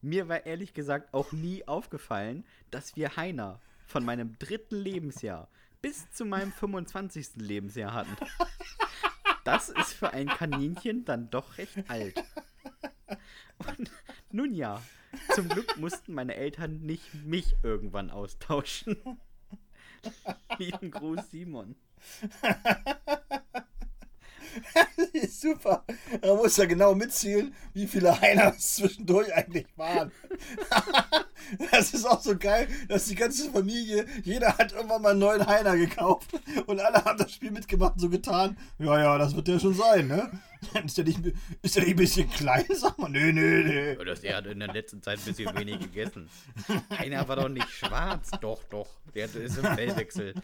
Mir war ehrlich gesagt auch nie aufgefallen, dass wir Heiner von meinem dritten Lebensjahr bis zu meinem 25. Lebensjahr hatten. Das ist für ein Kaninchen dann doch recht alt. Und nun ja, zum Glück mussten meine Eltern nicht mich irgendwann austauschen. Lieben Gruß, Simon. Super. Man muss ja genau mitzählen, wie viele Heiner es zwischendurch eigentlich waren. das ist auch so geil, dass die ganze Familie, jeder hat irgendwann mal einen neuen Heiner gekauft und alle haben das Spiel mitgemacht und so getan. Ja, ja, das wird der schon sein, ne? Ist der nicht, ist der nicht ein bisschen klein? Sag mal, nee, nee, nee. Ja, Das, er hat in der letzten Zeit ein bisschen wenig gegessen. Einer war doch nicht schwarz. Doch, doch. Der ist im Fellwechsel.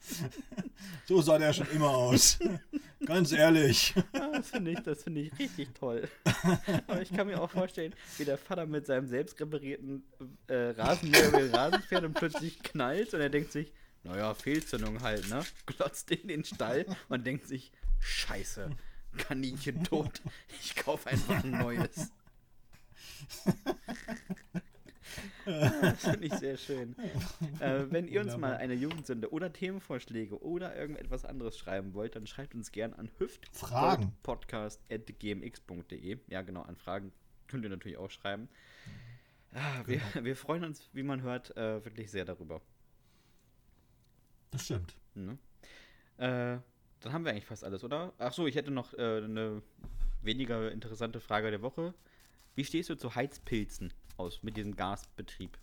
So sah der schon immer aus. Ganz ehrlich. Ah, Das finde ich, das finde ich richtig toll. Aber ich kann mir auch vorstellen, wie der Vater mit seinem selbst reparierten äh, Rasenmäher über den Rasen fährt und plötzlich knallt und er denkt sich, naja, Fehlzündung halt, ne? Glotzt in den Stall und denkt sich, scheiße, Kaninchen tot. Ich kaufe einfach ein neues. Das finde ich sehr schön. Äh, wenn ihr uns mal eine Jugendsünde oder Themenvorschläge oder irgendetwas anderes schreiben wollt, dann schreibt uns gern an hüft Fragen. podcast.gmx.de. Ja, genau, an Fragen könnt ihr natürlich auch schreiben. Ah, wir, wir freuen uns, wie man hört, äh, wirklich sehr darüber. Das stimmt. Ne? Äh, dann haben wir eigentlich fast alles, oder? Ach so, ich hätte noch äh, eine weniger interessante Frage der Woche. Wie stehst du zu Heizpilzen aus mit diesem Gasbetrieb?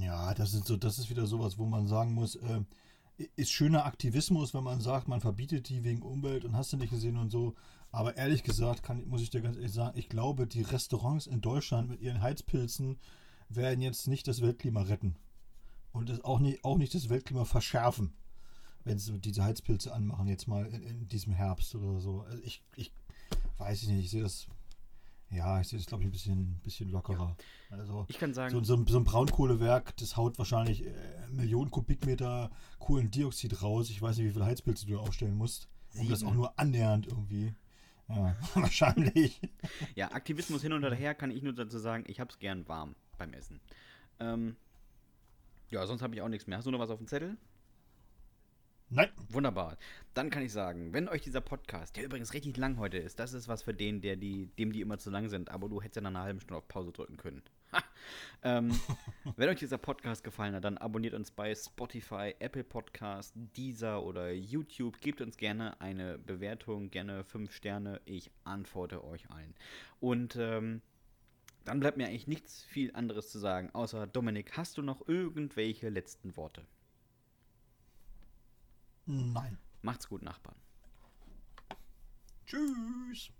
Ja, das ist so, das ist wieder sowas, wo man sagen muss, äh, ist schöner Aktivismus, wenn man sagt, man verbietet die wegen Umwelt und hast du nicht gesehen und so. Aber ehrlich gesagt, kann, muss ich dir ganz ehrlich sagen, ich glaube, die Restaurants in Deutschland mit ihren Heizpilzen werden jetzt nicht das Weltklima retten. Und das auch nicht, auch nicht das Weltklima verschärfen, wenn sie diese Heizpilze anmachen, jetzt mal in, in diesem Herbst oder so. Also ich, ich weiß ich nicht, ich sehe das, ja, ich sehe das, glaube ich, ein bisschen, bisschen lockerer. Also, Ich kann sagen, so, so, ein- so ein Braunkohlewerk, das haut wahrscheinlich äh, Millionen Kubikmeter Kohlendioxid raus. Ich weiß nicht, wie viele Heizpilze du aufstellen musst, um das Sieben. auch nur annähernd irgendwie. Ja, wahrscheinlich. Ja, Aktivismus hin und her kann ich nur dazu sagen, ich hab's gern warm beim Essen. Ähm, ja, sonst habe ich auch nichts mehr. Hast du noch was auf dem Zettel? Nein, Wunderbar. Dann kann ich sagen, wenn euch dieser Podcast, der übrigens richtig lang heute ist, das ist was für den, der die, dem die immer zu lang sind, aber du hättest ja nach einer halben Stunde auf Pause drücken können. ähm, wenn euch dieser Podcast gefallen hat, dann abonniert uns bei Spotify, Apple Podcast, Deezer oder YouTube. Gebt uns gerne eine Bewertung, gerne fünf Sterne. Ich antworte euch allen. Und ähm, dann bleibt mir eigentlich nichts viel anderes zu sagen, außer Dominik, hast du noch irgendwelche letzten Worte? Nein. Macht's gut, Nachbarn. Tschüss.